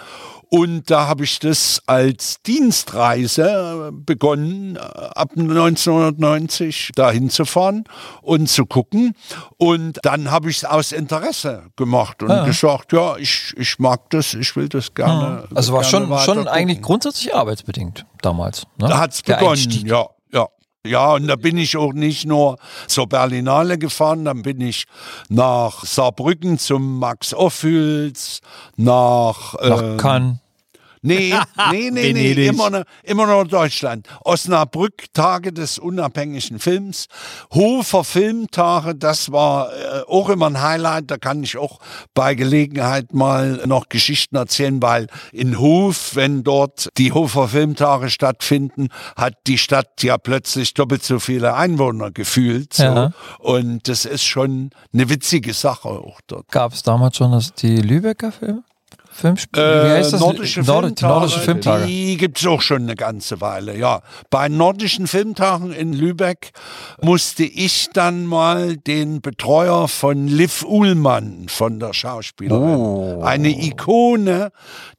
Und da habe ich das als Dienstreise begonnen, ab 1990 dahin zu fahren und zu gucken. Und dann habe ich es aus Interesse gemacht und Ja. gesagt, ja, ich, ich mag das, ich will das gerne. Also war gerne schon, schon eigentlich grundsätzlich arbeitsbedingt damals. Ne? Da hat's Der begonnen, Einstieg. ja, ja. Und da bin ich auch nicht nur zur Berlinale gefahren, dann bin ich nach Saarbrücken zum Max Ophüls, nach, Nach Cannes. Nee, nee, nee, nee, immer, noch- immer noch Deutschland. Osnabrück, Tage des unabhängigen Films. Hofer Filmtage, das war äh, auch immer ein Highlight. Da kann ich auch bei Gelegenheit mal noch Geschichten erzählen, weil in Hof, wenn dort die Hofer Filmtage stattfinden, hat die Stadt ja plötzlich doppelt so viele Einwohner gefühlt. So. Ja. Und das ist schon eine witzige Sache auch dort. Gab es damals schon das, die Lübecker Filme? Filmspiele? Äh, Wie heißt das? Nordische, Nord Filmtage, Nordische Filmtage. Die gibt's auch schon eine ganze Weile, ja. Bei nordischen Filmtagen in Lübeck musste ich dann mal den Betreuer von Liv Uhlmann von der Schauspielerin, Oh. eine Ikone,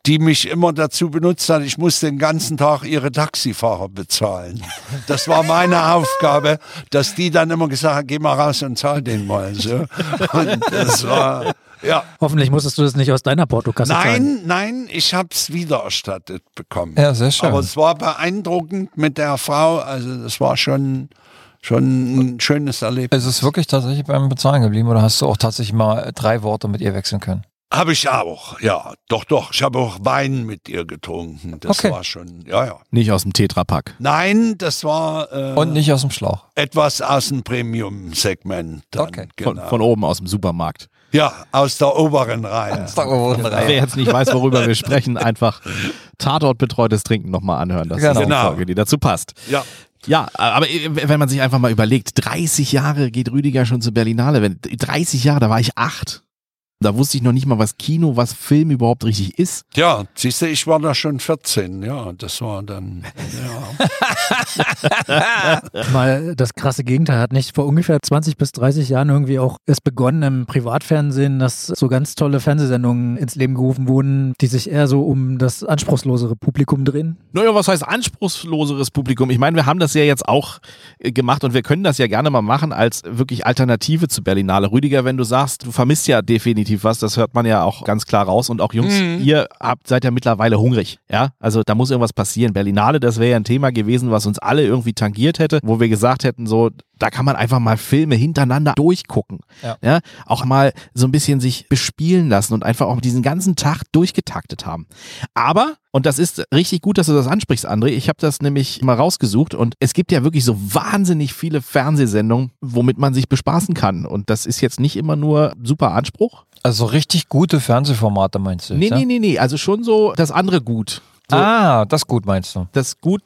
die mich immer dazu benutzt hat, ich musste den ganzen Tag ihre Taxifahrer bezahlen. Das war meine Aufgabe, dass die dann immer gesagt hat, geh mal raus und zahl den mal. So. Und das war, ja. Hoffentlich musstest du das nicht aus deiner Portokasse zahlen. Nein, nein, ich habe es wiedererstattet bekommen. Ja, sehr schön. Aber es war beeindruckend mit der Frau. Also das war schon, schon ein schönes Erlebnis. Ist es wirklich tatsächlich beim Bezahlen geblieben oder hast du auch tatsächlich mal drei Worte mit ihr wechseln können? Habe ich auch, ja. Doch, doch. Ich habe auch Wein mit ihr getrunken. Das Okay. war schon, ja, ja. Nicht aus dem Tetrapack. Nein, das war äh, Und nicht aus dem Schlauch. etwas aus dem Premium-Segment. Okay. Von, Genau. von oben aus dem Supermarkt. Ja, aus der oberen Reihe. Wer jetzt nicht weiß, worüber wir sprechen, einfach Tatort betreutes Trinken nochmal anhören. Das ist Genau. eine Genau. Folge, die dazu passt. Ja. Ja, aber wenn man sich einfach mal überlegt, 30 Jahre geht Rüdiger schon zur Berlinale. Wenn, 30 Jahre, da war ich acht. Da wusste ich noch nicht mal, was Kino, was Film überhaupt richtig ist. Ja, siehst du, ich war da schon 14. Ja, das war dann, ja. Mal das krasse Gegenteil hat nicht vor ungefähr 20 bis 30 Jahren irgendwie auch es begonnen im Privatfernsehen, dass so ganz tolle Fernsehsendungen ins Leben gerufen wurden, die sich eher so um das anspruchslosere Publikum drehen. Naja, was heißt anspruchsloseres Publikum? Ich meine, wir haben das ja jetzt auch äh, gemacht und wir können das ja gerne mal machen als wirklich Alternative zu Berlinale. Rüdiger, wenn du sagst, du vermisst ja definitiv definitiv was. Das hört man ja auch ganz klar raus. Und auch Jungs, Mhm. ihr habt, seid ja mittlerweile hungrig. Ja, also da muss irgendwas passieren. Berlinale, das wäre ja ein Thema gewesen, was uns alle irgendwie tangiert hätte, wo wir gesagt hätten, so, da kann man einfach mal Filme hintereinander durchgucken. Ja. auch mal so ein bisschen sich bespielen lassen und einfach auch diesen ganzen Tag durchgetaktet haben. Aber, und das ist richtig gut, dass du das ansprichst, André, ich habe das nämlich mal rausgesucht und es gibt ja wirklich so wahnsinnig viele Fernsehsendungen, womit man sich bespaßen kann. Und das ist jetzt nicht immer nur super Anspruch. Also richtig gute Fernsehformate meinst du? Nee, jetzt, nee, ja? nee, nee, also schon so das andere gut. So, Ah, das gut meinst du. Das gut,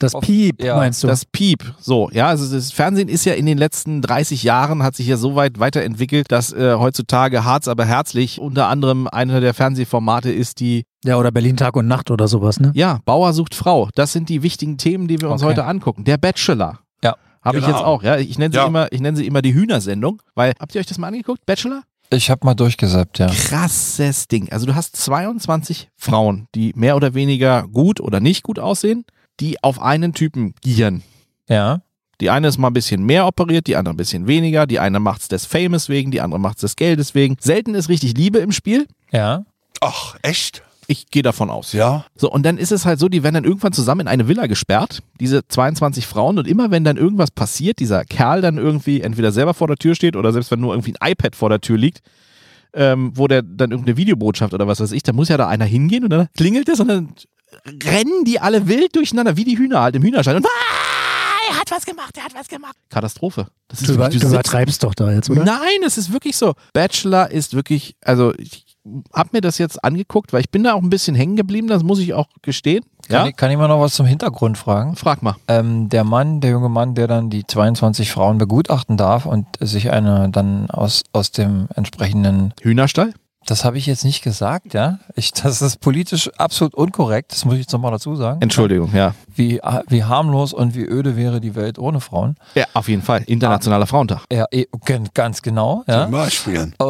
Das Auf- Piep, ja, meinst du? das Piep. So, ja, also das Fernsehen ist ja in den letzten 30 Jahren, hat sich ja so weit weiterentwickelt, dass äh, heutzutage Harz aber herzlich unter anderem einer der Fernsehformate ist, die ja, oder Berlin Tag und Nacht oder sowas, ne? Ja, Bauer sucht Frau. Das sind die wichtigen Themen, die wir uns Okay. heute angucken. Der Bachelor. Ja. Habe ich Genau. jetzt auch, ja. Ich nenne sie Ja. immer, ich nenne sie immer die Hühnersendung, weil, habt ihr euch das mal angeguckt? Bachelor? Ich habe mal durchgesappt, ja. Krasses Ding. Also du hast 22 Frauen, die mehr oder weniger gut oder nicht gut aussehen, die auf einen Typen gieren. Ja. Die eine ist mal ein bisschen mehr operiert, die andere ein bisschen weniger. Die eine macht es des Fames wegen, die andere macht es des Geldes wegen. Selten ist richtig Liebe im Spiel. Ja. Ach, echt? Ich gehe davon aus. Ja. So, und dann ist es halt so, die werden dann irgendwann zusammen in eine Villa gesperrt, diese 22 Frauen, und immer wenn dann irgendwas passiert, dieser Kerl dann irgendwie entweder selber vor der Tür steht oder selbst wenn nur irgendwie ein iPad vor der Tür liegt, ähm, wo der dann irgendeine Videobotschaft oder was weiß ich, da muss ja da einer hingehen und dann klingelt es und dann rennen die alle wild durcheinander, wie die Hühner halt im Hühnerstall. Und ah, er hat was gemacht, er hat was gemacht. Katastrophe. Das Du, über, wirklich- du sitzt- übertreibst doch da jetzt, oder? Nein, es ist wirklich so. Bachelor ist wirklich, also ich habe mir das jetzt angeguckt, weil ich bin da auch ein bisschen hängen geblieben, das muss ich auch gestehen. Kann, Ja, ich, kann ich mal noch was zum Hintergrund fragen? frag mal. Ähm, der Mann, der junge Mann, der dann die 22 Frauen begutachten darf und sich eine dann aus, aus dem entsprechenden, Hühnerstall? Das habe ich jetzt nicht gesagt, ja. Ich, das ist politisch absolut unkorrekt, das muss ich jetzt nochmal dazu sagen. Entschuldigung, ja. Wie, wie harmlos und wie öde wäre die Welt ohne Frauen. Ja, auf jeden Fall. Internationaler Frauentag. Ja, eh, ganz genau, ja. Zum Beispiel.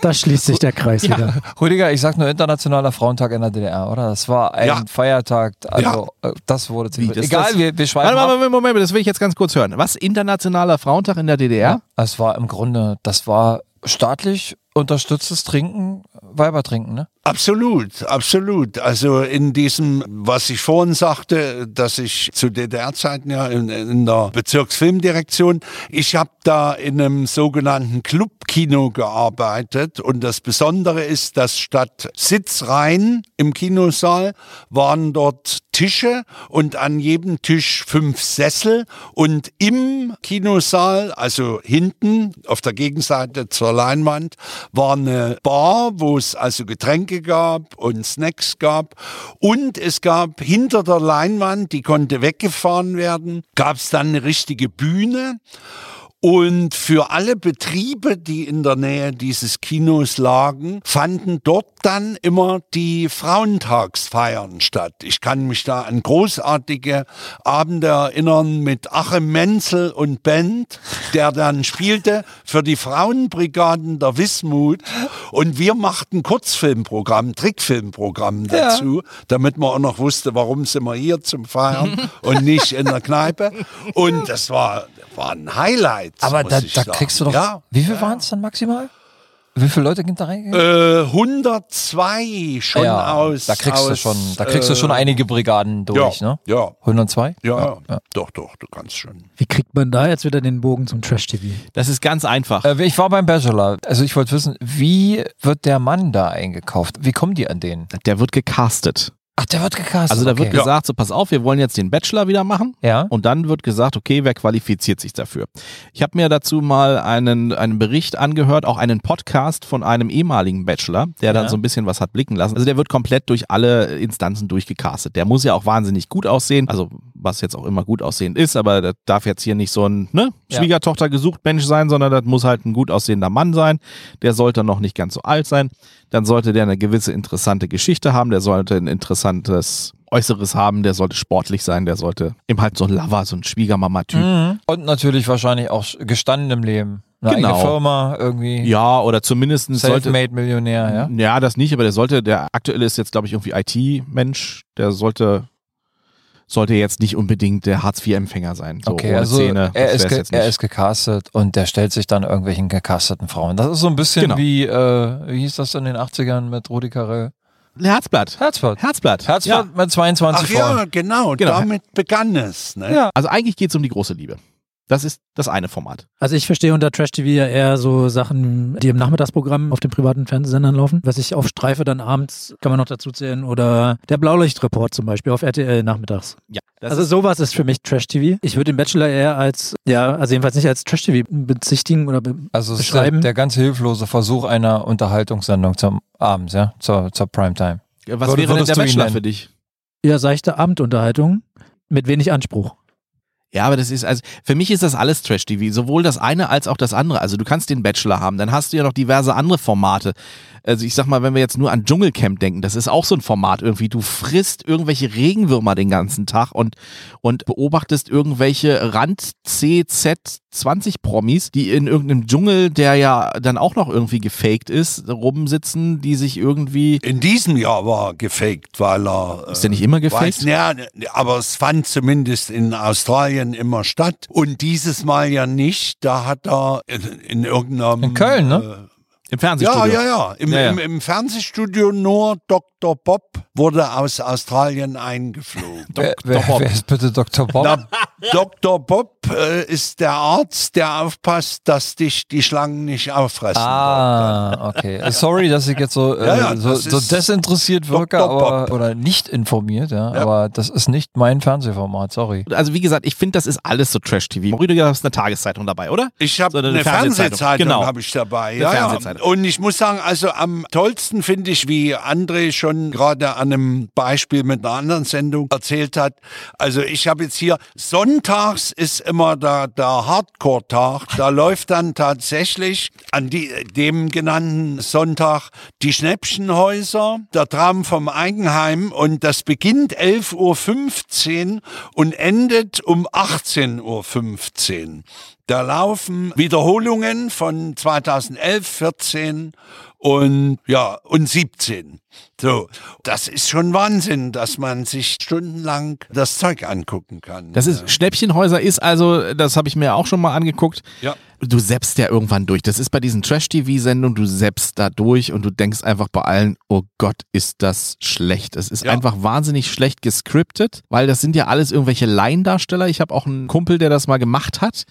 Da schließt sich der Kreis wieder. Rüdiger, ich sag nur Internationaler Frauentag in der DDR, oder? Das war ein Ja. Feiertag, also äh, das wurde Wie, das- Egal, das- wir, wir schweifen Warte. Moment, Moment, Moment, das will ich jetzt ganz kurz hören. Was? Internationaler Frauentag in der DDR? Es war im Grunde, das war staatlich unterstütztes Trinken, Weibertrinken, ne? Absolut, absolut. Also in diesem, was ich vorhin sagte, dass ich zu DDR-Zeiten ja in, in der Bezirksfilmdirektion, ich habe da in einem sogenannten Clubkino gearbeitet und das Besondere ist, dass statt Sitzreihen im Kinosaal waren dort Tische und an jedem Tisch fünf Sessel und im Kinosaal, also hinten auf der Gegenseite zur Leinwand, war eine Bar, wo es also Getränke gab und Snacks gab. Und es gab hinter der Leinwand, die konnte weggefahren werden, gab es dann eine richtige Bühne. Und für alle Betriebe, die in der Nähe dieses Kinos lagen, fanden dort dann immer die Frauentagsfeiern statt. Ich kann mich da an großartige Abende erinnern mit Achim Menzel und Band, der dann spielte für die Frauenbrigaden der Wismut. Und wir machten Kurzfilmprogramm, Trickfilmprogramm dazu, damit man auch noch wusste, warum sind wir hier zum Feiern und nicht in der Kneipe. Und das war, war ein Highlight. Aber da, da kriegst du doch. Ja. Wie viel waren es dann maximal? Wie viele Leute sind da reingegangen? Äh, 102 schon aus. da kriegst du aus, schon, da kriegst du schon äh, einige Brigaden durch, ja, ne? Ja, 102? ja, ja. doch, doch, du kannst schon. Wie kriegt man da jetzt wieder den Bogen zum Trash-TV? Das ist ganz einfach. Äh, ich war beim Bachelor. Also ich wollte wissen, wie wird der Mann da eingekauft? Wie kommen die an den? Der wird gecastet. Ach, der wird gecastet. Also da wird okay. gesagt, so pass auf, wir wollen jetzt den Bachelor wieder machen. Ja. Und dann wird gesagt, okay, wer qualifiziert sich dafür? Ich habe mir dazu mal einen, einen Bericht angehört, auch einen Podcast von einem ehemaligen Bachelor, der dann Ja. so ein bisschen was hat blicken lassen. Also der wird komplett durch alle Instanzen durchgecastet. Der muss ja auch wahnsinnig gut aussehen, also was jetzt auch immer gut aussehend ist, aber das darf jetzt hier nicht so ein ne. Schwiegertochter gesucht Mensch sein, sondern das muss halt ein gut aussehender Mann sein. Der sollte noch nicht ganz so alt sein. Dann sollte der eine gewisse interessante Geschichte haben, der sollte ein interessantes Äußeres haben, der sollte sportlich sein, der sollte eben halt so ein Lover, so ein Schwiegermama-Typ. Mhm. Und natürlich wahrscheinlich auch gestanden im Leben. Eine Genau. Firma irgendwie. Ja, oder zumindest sollte. Millionär, ja. Ja, das nicht, aber der sollte, der aktuelle ist jetzt, glaube ich, irgendwie IT-Mensch, der sollte sollte jetzt nicht unbedingt der Hartz-IV-Empfänger sein. So okay, also Zähne, er, ist er ist gecastet und der stellt sich dann irgendwelchen gecasteten Frauen. Das ist so ein bisschen Genau. wie, äh, wie hieß das in den 80ern mit Rudi Carell? Herzblatt. Herzblatt. Herzblatt. Herzblatt Ja. mit 22 Ach Frauen. ja, genau, Genau. damit begann es. Ne? Ja. Also eigentlich geht es um die große Liebe. Das ist das eine Format. Also ich verstehe unter Trash TV ja eher so Sachen, die im Nachmittagsprogramm auf den privaten Fernsehsendern laufen. Was ich aufstreife dann abends, kann man noch dazu zählen. Oder der Blaulichtreport zum Beispiel auf RTL nachmittags. Ja. Das also ist, sowas ist für mich Trash TV. Ich würde den Bachelor eher als, ja, also jedenfalls nicht als Trash TV bezichtigen oder be Also es ist der, beschreiben. der ganz hilflose Versuch einer Unterhaltungssendung zum Abends, ja, zur, zur Primetime. was Würde- wäre denn der Bachelor für dich? eher seichte Abendunterhaltung mit wenig Anspruch. Ja, aber das ist, also für mich ist das alles Trash-TV, sowohl das eine als auch das andere. Also du kannst den Bachelor haben, dann hast du ja noch diverse andere Formate. Also ich sag mal, wenn wir jetzt nur an Dschungelcamp denken, das ist auch so ein Format irgendwie. Du frisst irgendwelche Regenwürmer den ganzen Tag und, und beobachtest irgendwelche Rand-CZ-20-Promis, die in irgendeinem Dschungel, der ja dann auch noch irgendwie gefaked ist, rumsitzen, die sich irgendwie. In diesem Jahr war gefaked, weil er. äh, Ist der nicht immer gefaked? Weiß, ja, aber es fand zumindest in Australien immer statt. Und dieses Mal ja nicht. Da hat er in, in irgendeinem. In Köln, ne? Im Äh, Fernsehstudio. ja, ja, ja. Im, Ja, ja. Im, Im Fernsehstudio nur Dr. Bob wurde aus Australien eingeflogen. Wer, Dr. wer, Bob. wer ist bitte Dr. Bob? Na, Dr. Bob äh, ist der Arzt, der aufpasst, dass dich die Schlangen nicht auffressen. Ah, okay. Sorry, dass ich jetzt so, äh, Ja, ja, so, so desinteressiert wirke, aber Bob. oder nicht informiert, ja, Ja. Aber das ist nicht mein Fernsehformat, sorry. Also wie gesagt, ich finde, das ist alles so Trash-TV. Rüdiger, hast eine Tageszeitung dabei, oder? Ich habe So eine eine, Fernsehzeitung. Fernsehzeitung, Genau. habe ich dabei. Und ich muss sagen, also am tollsten finde ich, wie André schon gerade an einem Beispiel mit einer anderen Sendung erzählt hat. Also ich habe jetzt hier, sonntags ist immer der, der Hardcore-Tag. Da läuft dann tatsächlich an die, dem genannten Sonntag die Schnäppchenhäuser, der Traum vom Eigenheim und das beginnt 11.15 Uhr und endet um 18.15 Uhr. Da laufen Wiederholungen von 2011, 14 und ja und 17. So, das ist schon Wahnsinn, dass man sich stundenlang das Zeug angucken kann. Das ist Schnäppchenhäuser ist also, das habe ich mir auch schon mal angeguckt. Ja. Du seppst ja irgendwann durch. Das ist bei diesen Trash-TV-Sendungen, du seppst da durch und du denkst einfach bei allen, oh Gott, ist das schlecht. Es ist Ja. einfach wahnsinnig schlecht gescriptet, weil das sind ja alles irgendwelche Laiendarsteller. Ich habe auch einen Kumpel, der das mal gemacht hat,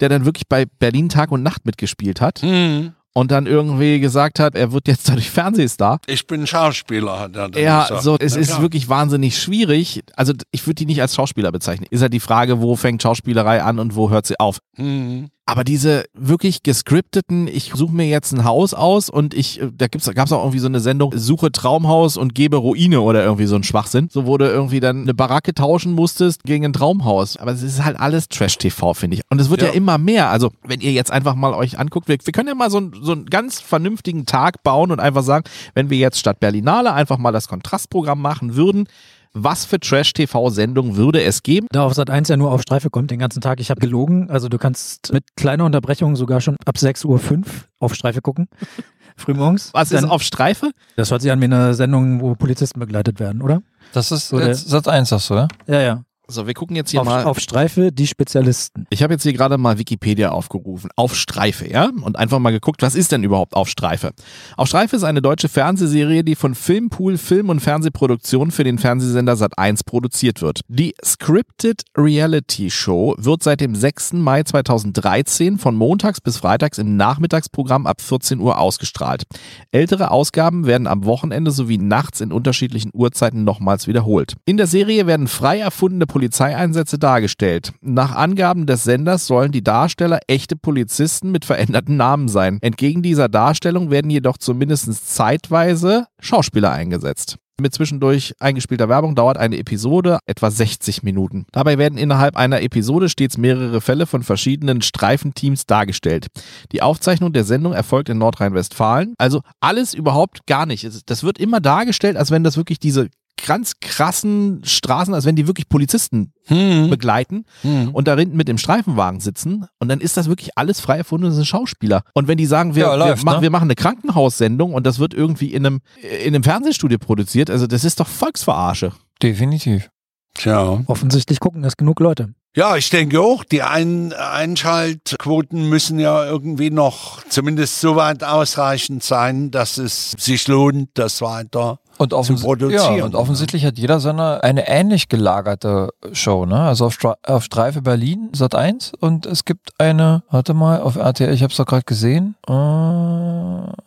der dann wirklich bei Berlin Tag und Nacht mitgespielt hat Hm, und dann irgendwie gesagt hat, er wird jetzt dadurch Fernsehstar. ich bin Schauspieler, hat er dann Ja, gesagt. so, es Na ist wirklich wahnsinnig schwierig. Also ich würde die nicht als Schauspieler bezeichnen. Ist halt die Frage, wo fängt Schauspielerei an und wo hört sie auf. Hm. Aber diese wirklich gescripteten, ich suche mir jetzt ein Haus aus und ich, äh, da gibt's, gab's auch irgendwie so eine Sendung, suche Traumhaus und gebe Ruine oder irgendwie so ein Schwachsinn. So wo du irgendwie dann eine Baracke tauschen musstest gegen ein Traumhaus. Aber es ist halt alles Trash-TV, finde ich. Und es wird ja. Ja. immer mehr. Also wenn ihr jetzt einfach mal euch anguckt, wir, wir können ja mal so, ein- so einen ganz vernünftigen Tag bauen und einfach sagen, wenn wir jetzt statt Berlinale einfach mal das Kontrastprogramm machen würden, was für Trash-TV-Sendungen würde es geben? Da auf Sat 1 ja nur auf Streife kommt den ganzen Tag. Ich habe gelogen. Also du kannst mit kleiner Unterbrechung sogar schon ab 6.05 Uhr auf Streife gucken. Frühmorgens. Was ist Dann- auf Streife? Das hört sich an wie eine Sendung, wo Polizisten begleitet werden, oder? Das ist Oder- jetzt Sat 1, sagst du, ja? Ja, ja. So, wir gucken jetzt hier Auf, mal. auf Streife die Spezialisten. Ich habe jetzt hier gerade mal Wikipedia aufgerufen. Auf Streife, ja? Und einfach mal geguckt, was ist denn überhaupt Auf Streife? Auf Streife ist eine deutsche Fernsehserie, die von Filmpool Film- und Fernsehproduktion für den Fernsehsender Sat1 produziert wird. Die Scripted Reality Show wird seit dem 6. Mai 2013 von montags bis freitags im Nachmittagsprogramm ab 14 Uhr ausgestrahlt. Ältere Ausgaben werden am Wochenende sowie nachts in unterschiedlichen Uhrzeiten nochmals wiederholt. In der Serie werden frei erfundene Polizeieinsätze dargestellt. Nach Angaben des Senders sollen die Darsteller echte Polizisten mit veränderten Namen sein. Entgegen dieser Darstellung werden jedoch zumindest zeitweise Schauspieler eingesetzt. Mit zwischendurch eingespielter Werbung dauert eine Episode etwa 60 Minuten. Dabei werden innerhalb einer Episode stets mehrere Fälle von verschiedenen Streifenteams dargestellt. Die Aufzeichnung der Sendung erfolgt in Nordrhein-Westfalen. Also alles überhaupt gar nicht. Das wird immer dargestellt, als wenn das wirklich diese ganz krassen Straßen, als wenn die wirklich Polizisten Hm. begleiten Hm. und darin mit im Streifenwagen sitzen und dann ist das wirklich alles frei erfundene Schauspieler. Und wenn die sagen, wir, Ja, wir, läuft, machen, ne? wir machen eine Krankenhaussendung und das wird irgendwie in einem, in einem Fernsehstudio produziert, also das ist doch Volksverarsche. Definitiv. Tja. Offensichtlich gucken das genug Leute. Ja, ich denke auch, die Ein Einschaltquoten müssen ja irgendwie noch zumindest so weit ausreichend sein, dass es sich lohnt, das weiter Und, zu offens produzieren. ja, und offensichtlich hat jeder Sender eine ähnlich gelagerte Show, ne? Also auf, Stra auf Streife Berlin, Sat 1 und es gibt eine, warte mal, auf RTL, ich hab's doch gerade gesehen, äh,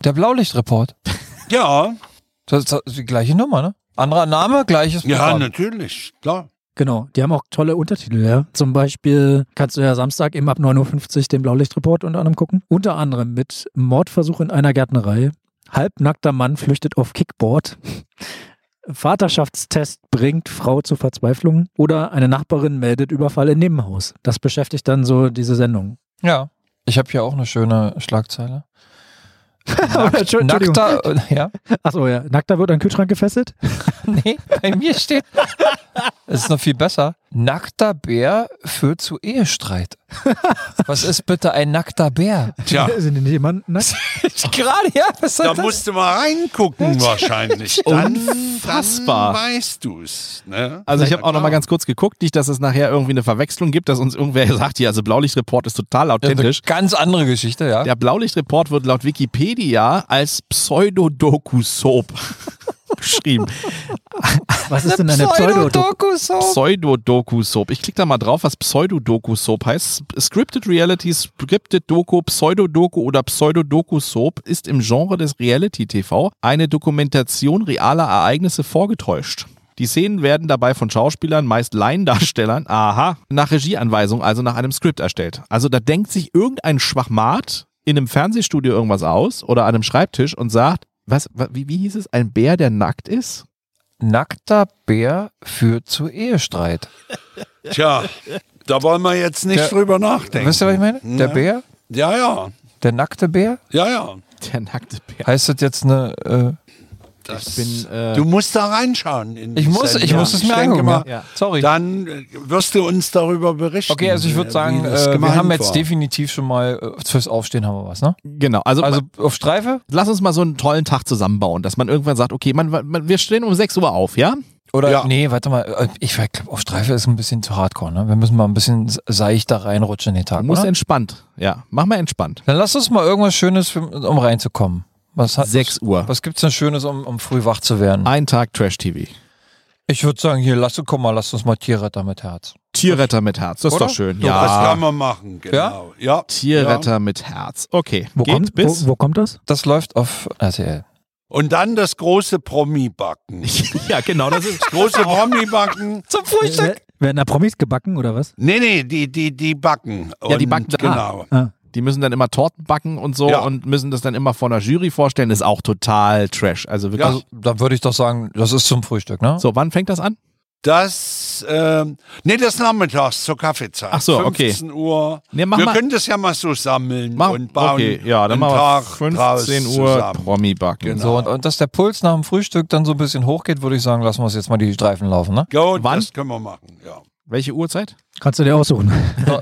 der Blaulichtreport. Ja, Das ist die gleiche Nummer, ne? Anderer Name, gleiches ja, Programm. natürlich, klar. Genau, die haben auch tolle Untertitel, ja. Zum Beispiel kannst du ja Samstag eben ab 9.50 Uhr den Blaulichtreport unter anderem gucken. Unter anderem mit Mordversuch in einer Gärtnerei, halbnackter Mann flüchtet auf Kickboard, Vaterschaftstest bringt Frau zur Verzweiflung oder eine Nachbarin meldet Überfall in Nebenhaus. Das beschäftigt dann so diese Sendung. Ja. Ich habe hier auch eine schöne Schlagzeile. Entschuldigung. Nackter, äh, ja. Achso, ja. Nackter wird an den Kühlschrank gefesselt? Nee, bei mir steht. Es ist noch viel besser. Nackter Bär führt zu Ehestreit. Was ist bitte ein nackter Bär? Tja, Sind die nicht immer nackt? Gerade, ja, was da das? musst du mal reingucken wahrscheinlich. Dann, Unfassbar. Dann weißt du's. Ne? Also ich Ja, habe auch noch mal ganz kurz geguckt, nicht, dass es nachher irgendwie eine Verwechslung gibt, dass uns irgendwer sagt, hier, also Blaulichtreport ist total authentisch. ganz andere Geschichte, ja. Der Blaulichtreport wird laut Wikipedia als Pseudodoku-Soap beschrieben. Was ist denn eine Pseudo? Pseudo-Doku-Soap. Pseudodoku-Soap. Ich klicke da mal drauf, was Pseudodoku-Soap heißt. Scripted Reality, Scripted Doku, Pseudodoku oder Pseudodoku-Soap ist im Genre des Reality-TV eine Dokumentation realer Ereignisse vorgetäuscht. Die Szenen werden dabei von Schauspielern, meist Laiendarstellern, aha, nach Regieanweisung, also nach einem Skript erstellt. Also da denkt sich irgendein Schwachmat in einem Fernsehstudio irgendwas aus oder an einem Schreibtisch und sagt, was, wa- wie, wie hieß es, ein Bär, der nackt ist? Nackter Bär führt zu Ehestreit. Tja, da wollen wir jetzt nicht Der- drüber nachdenken. Wisst ihr, was ich meine? Der Ja. Bär? Ja, ja, Der nackte Bär? ja, ja. Der nackte Bär. Heißt das jetzt eine. Das, bin, äh, du musst da reinschauen. In ich, muss, ich muss es mir angucken. mal, ja. Sorry. Dann äh, wirst du uns darüber berichten. Okay, also ich würde äh, sagen, äh, wir haben jetzt war. definitiv schon mal fürs Aufstehen haben wir was, ne? Genau, also, Also auf Streife? lass uns mal so einen tollen Tag zusammenbauen, dass man irgendwann sagt, okay, man, man, wir stehen um 6 Uhr auf, ja? Oder Ja. nee, warte mal, ich glaube, auf Streife ist ein bisschen zu hardcore, ne? Wir müssen mal ein bisschen seichter reinrutschen in den Tag, Du musst oder? entspannt. Ja, mach mal entspannt. Dann lass uns mal irgendwas Schönes, für, um reinzukommen. Was hat 6 Uhr. Was gibt's denn Schönes, um, um früh wach zu werden? Ein Tag Trash-TV. Ich würde sagen, hier, lass uns, komm mal, lass uns mal Tierretter mit Herz. Tierretter mit Herz, das ist Oder? doch schön. Das Ja, kann man machen, genau. Ja. Tierretter mit Herz. Okay, Wo, geht kommt, bis... wo, wo kommt das? Das läuft auf RTL. Und dann das große Promi-Backen. ja, genau, das ist... Das große Promi-Backen. Zum Wer- Werden da Promis gebacken oder was? Nee, nee, die, die, die backen. Ja, die Und backen da. Genau. Ah. Die müssen dann immer Torten backen und so Ja. und müssen das dann immer vor einer Jury vorstellen. Das ist auch total Trash. Also wirklich. Ja. Also, dann würde ich doch sagen, das ist zum Frühstück, ne? So, wann fängt das an? Das, ähm, nee, das nachmittags zur Kaffeezeit. Ach so, okay. 15 Uhr. Nee, mach Wir mal- können das ja mal so sammeln Mach, und bauen okay, ja, dann machen wir Tag 15 draus Uhr zusammen. Promi backen. Genau. So, und, und dass der Puls nach dem Frühstück dann so ein bisschen hochgeht, würde ich sagen, lassen wir uns jetzt mal die Streifen laufen, ne? Gut, Wann? das können wir machen, ja. Welche Uhrzeit? Kannst du dir aussuchen.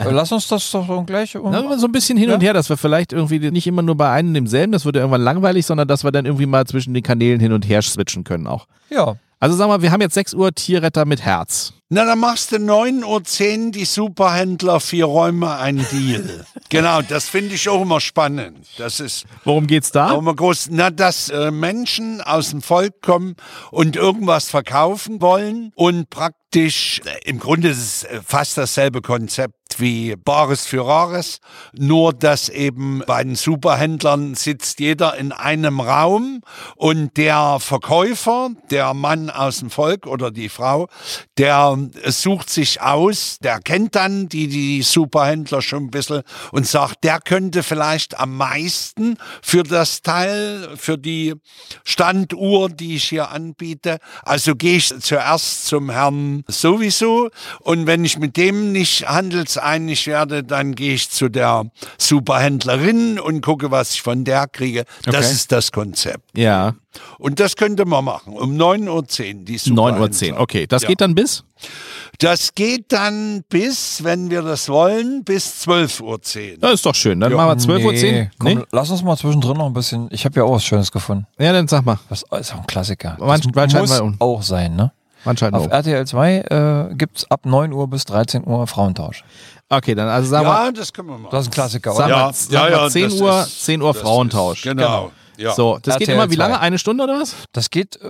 Lass uns das doch so gleich. Um, Na, so ein bisschen hin und her, dass wir vielleicht irgendwie nicht immer nur bei einem und demselben, das wird ja irgendwann langweilig, sondern dass wir dann irgendwie mal zwischen den Kanälen hin und her switchen können auch. ja. Also sag mal, wir haben jetzt 6 Uhr Tierretter mit Herz. Na, dann machst du 9.10 Uhr die Superhändler, vier Räume, ein Deal. genau, das finde ich auch immer spannend. Das ist Worum geht's da? immer groß. Na, dass äh, Menschen aus dem Volk kommen und irgendwas verkaufen wollen und praktisch, äh, im Grunde ist es äh, fast dasselbe Konzept wie Bares für Rares, nur dass eben bei den Superhändlern sitzt jeder in einem Raum und der Verkäufer, der Mann aus dem Volk oder die Frau, der äh, sucht sich aus, der kennt dann die, die Superhändler schon ein bisschen und sagt, der könnte vielleicht am meisten für das Teil, für die Standuhr, die ich hier anbiete. Also gehe ich zuerst zum Herrn sowieso und wenn ich mit dem nicht handelseinig werde, dann gehe ich zu der Superhändlerin und gucke, was ich von der kriege. Das Okay. ist das Konzept. Ja, Und das könnte man machen. Um 9.10 Uhr, die 9.10 Uhr. Okay, das Ja. geht dann bis? Das geht dann bis, wenn wir das wollen, bis 12.10 Uhr. Das ist doch schön. Dann Ja. machen wir 12.10 Nee, Uhr. komm, Nee? Lass uns mal zwischendrin noch ein bisschen. Ich habe ja auch was Schönes gefunden. Ja, dann sag mal. Das ist auch ein Klassiker. Wann- das wann muss um? auch sein, ne? Wann Auf um? RTL 2 äh, gibt's ab 9 Uhr bis 13 Uhr Frauentausch. Okay, dann also sagen wir, Ja, das können wir machen. Das ist ein Klassiker, oder? Ja, sagen ja, wir ja, 10 das Uhr, ist- 10 Uhr Frauentausch. ist- Genau. Ja. So, das geht RTL immer wie lange? 2. Eine Stunde oder was? Das geht, äh,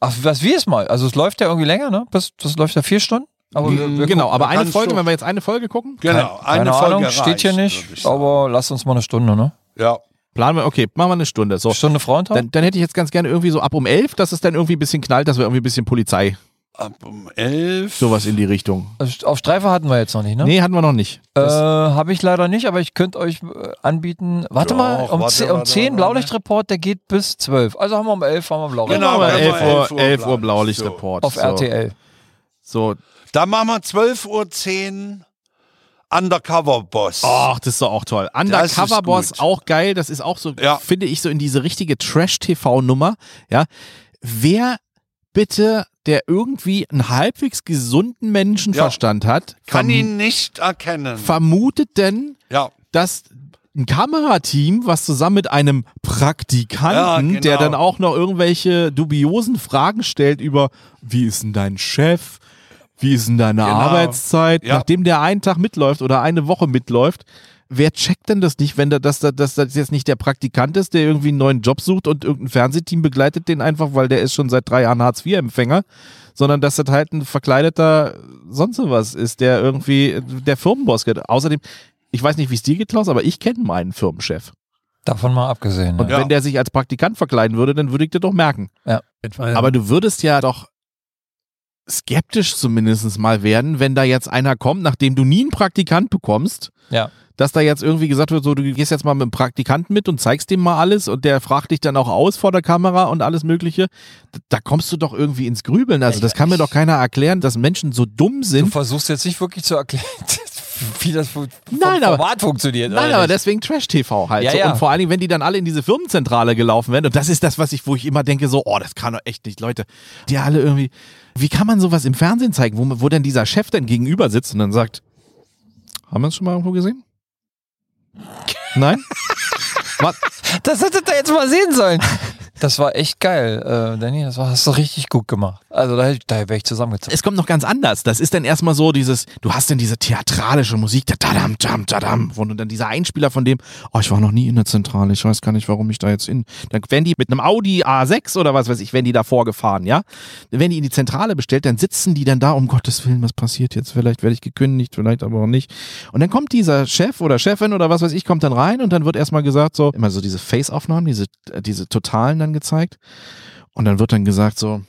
ach, was wie es mal. Also es läuft ja irgendwie länger, ne? Das, das läuft ja vier Stunden. Aber wir, wir Genau, gucken. aber eine Folge, wenn wir jetzt eine Folge gucken, Genau, Keine eine Folge Ahnung, steht hier reicht, nicht, aber lasst uns mal eine Stunde, ne? Ja. planen wir, okay, machen wir eine Stunde. So, Stunde Frauentausch? dann, dann hätte ich jetzt ganz gerne irgendwie so ab um 11, dass es dann irgendwie ein bisschen knallt, dass wir irgendwie ein bisschen Polizei, Ab um elf. sowas in die Richtung. Also auf Streife hatten wir jetzt noch nicht, ne? Nee, hatten wir noch nicht. Äh, Habe ich leider nicht, aber ich könnte euch äh, anbieten. Warte Doch, mal, um, warte, 10, um warte, 10 warte, Blaulichtreport, der geht bis 12. Also haben wir um 11 haben wir Blaulicht. Genau, aber machen 11 wir Uhr, 11 Uhr 11 Uhr. Blaulichtreport. Auf so. RTL. So, Da machen wir 12.10 Uhr Undercover Boss. ach, das ist doch auch toll. Undercover Boss, auch geil. Das ist auch so, Ja. finde ich, so in diese richtige Trash-TV-Nummer. Ja, wer bitte, der irgendwie einen halbwegs gesunden Menschenverstand hat, Kann ihn nicht erkennen. vermutet denn, ja. dass ein Kamerateam, was zusammen mit einem Praktikanten, Ja, genau. der dann auch noch irgendwelche dubiosen Fragen stellt über, wie ist denn dein Chef? Wie ist denn deine Genau. Arbeitszeit? Ja. Nachdem der einen Tag mitläuft oder eine Woche mitläuft, wer checkt denn das nicht, wenn da, dass, da- dass das jetzt nicht der Praktikant ist, der irgendwie einen neuen Job sucht und irgendein Fernsehteam begleitet den einfach, weil der ist schon seit drei Jahren Hartz-IV-Empfänger, sondern dass das halt ein verkleideter sonst was ist, der irgendwie der Firmenboss geht. Außerdem, ich weiß nicht, wie es dir geht, Klaus, aber ich kenne meinen Firmenchef. Davon mal abgesehen. Und Ja. Ja. wenn der sich als Praktikant verkleiden würde, dann würde ich das doch merken. Aber Aber du würdest ja doch skeptisch zumindest mal werden, wenn da jetzt einer kommt, nachdem du nie einen Praktikant bekommst, Ja. dass da jetzt irgendwie gesagt wird, so du gehst jetzt mal mit dem Praktikanten mit und zeigst dem mal alles und der fragt dich dann auch aus vor der Kamera und alles mögliche. Da, kommst du doch irgendwie ins Grübeln. Also das kann mir doch keiner erklären, dass Menschen so dumm Du sind. versuchst jetzt nicht wirklich zu erklären, wie das vom Nein, aber- Format funktioniert. Nein, aber deswegen Trash-TV halt. Ja, so. ja. Und vor allen Dingen, wenn die dann alle in diese Firmenzentrale gelaufen werden, und das ist das, was ich, wo ich immer denke, so, oh, das kann doch echt nicht, Leute. Die alle irgendwie, wie kann man sowas im Fernsehen zeigen, wo, wo denn dieser Chef dann gegenüber sitzt und dann sagt, haben wir es schon mal irgendwo gesehen? Nein? Was? Das hättet ihr jetzt mal sehen sollen. Das war echt geil, äh, Danny. Das hast du richtig gut gemacht. Also da, da wäre ich zusammengezogen. Es kommt noch ganz anders. Das ist dann erstmal so dieses, du hast dann diese theatralische Musik, da tadam, tadam, tadam, und dann dieser Einspieler von dem, oh, ich war noch nie in der Zentrale, ich weiß gar nicht, warum ich da jetzt in. Dann werden die mit einem Audi A6 oder was weiß ich, werden die da vorgefahren, ja? Werden die in die Zentrale bestellt, dann sitzen die dann da, um Gottes Willen, was passiert jetzt? Vielleicht werde ich gekündigt, vielleicht aber auch nicht. Und dann kommt dieser Chef oder Chefin oder was weiß ich, kommt dann rein und dann wird erstmal gesagt, so, immer so diese Face-Aufnahmen, diese, äh, diese Totalen dann gezeigt. Und dann wird dann gesagt, so,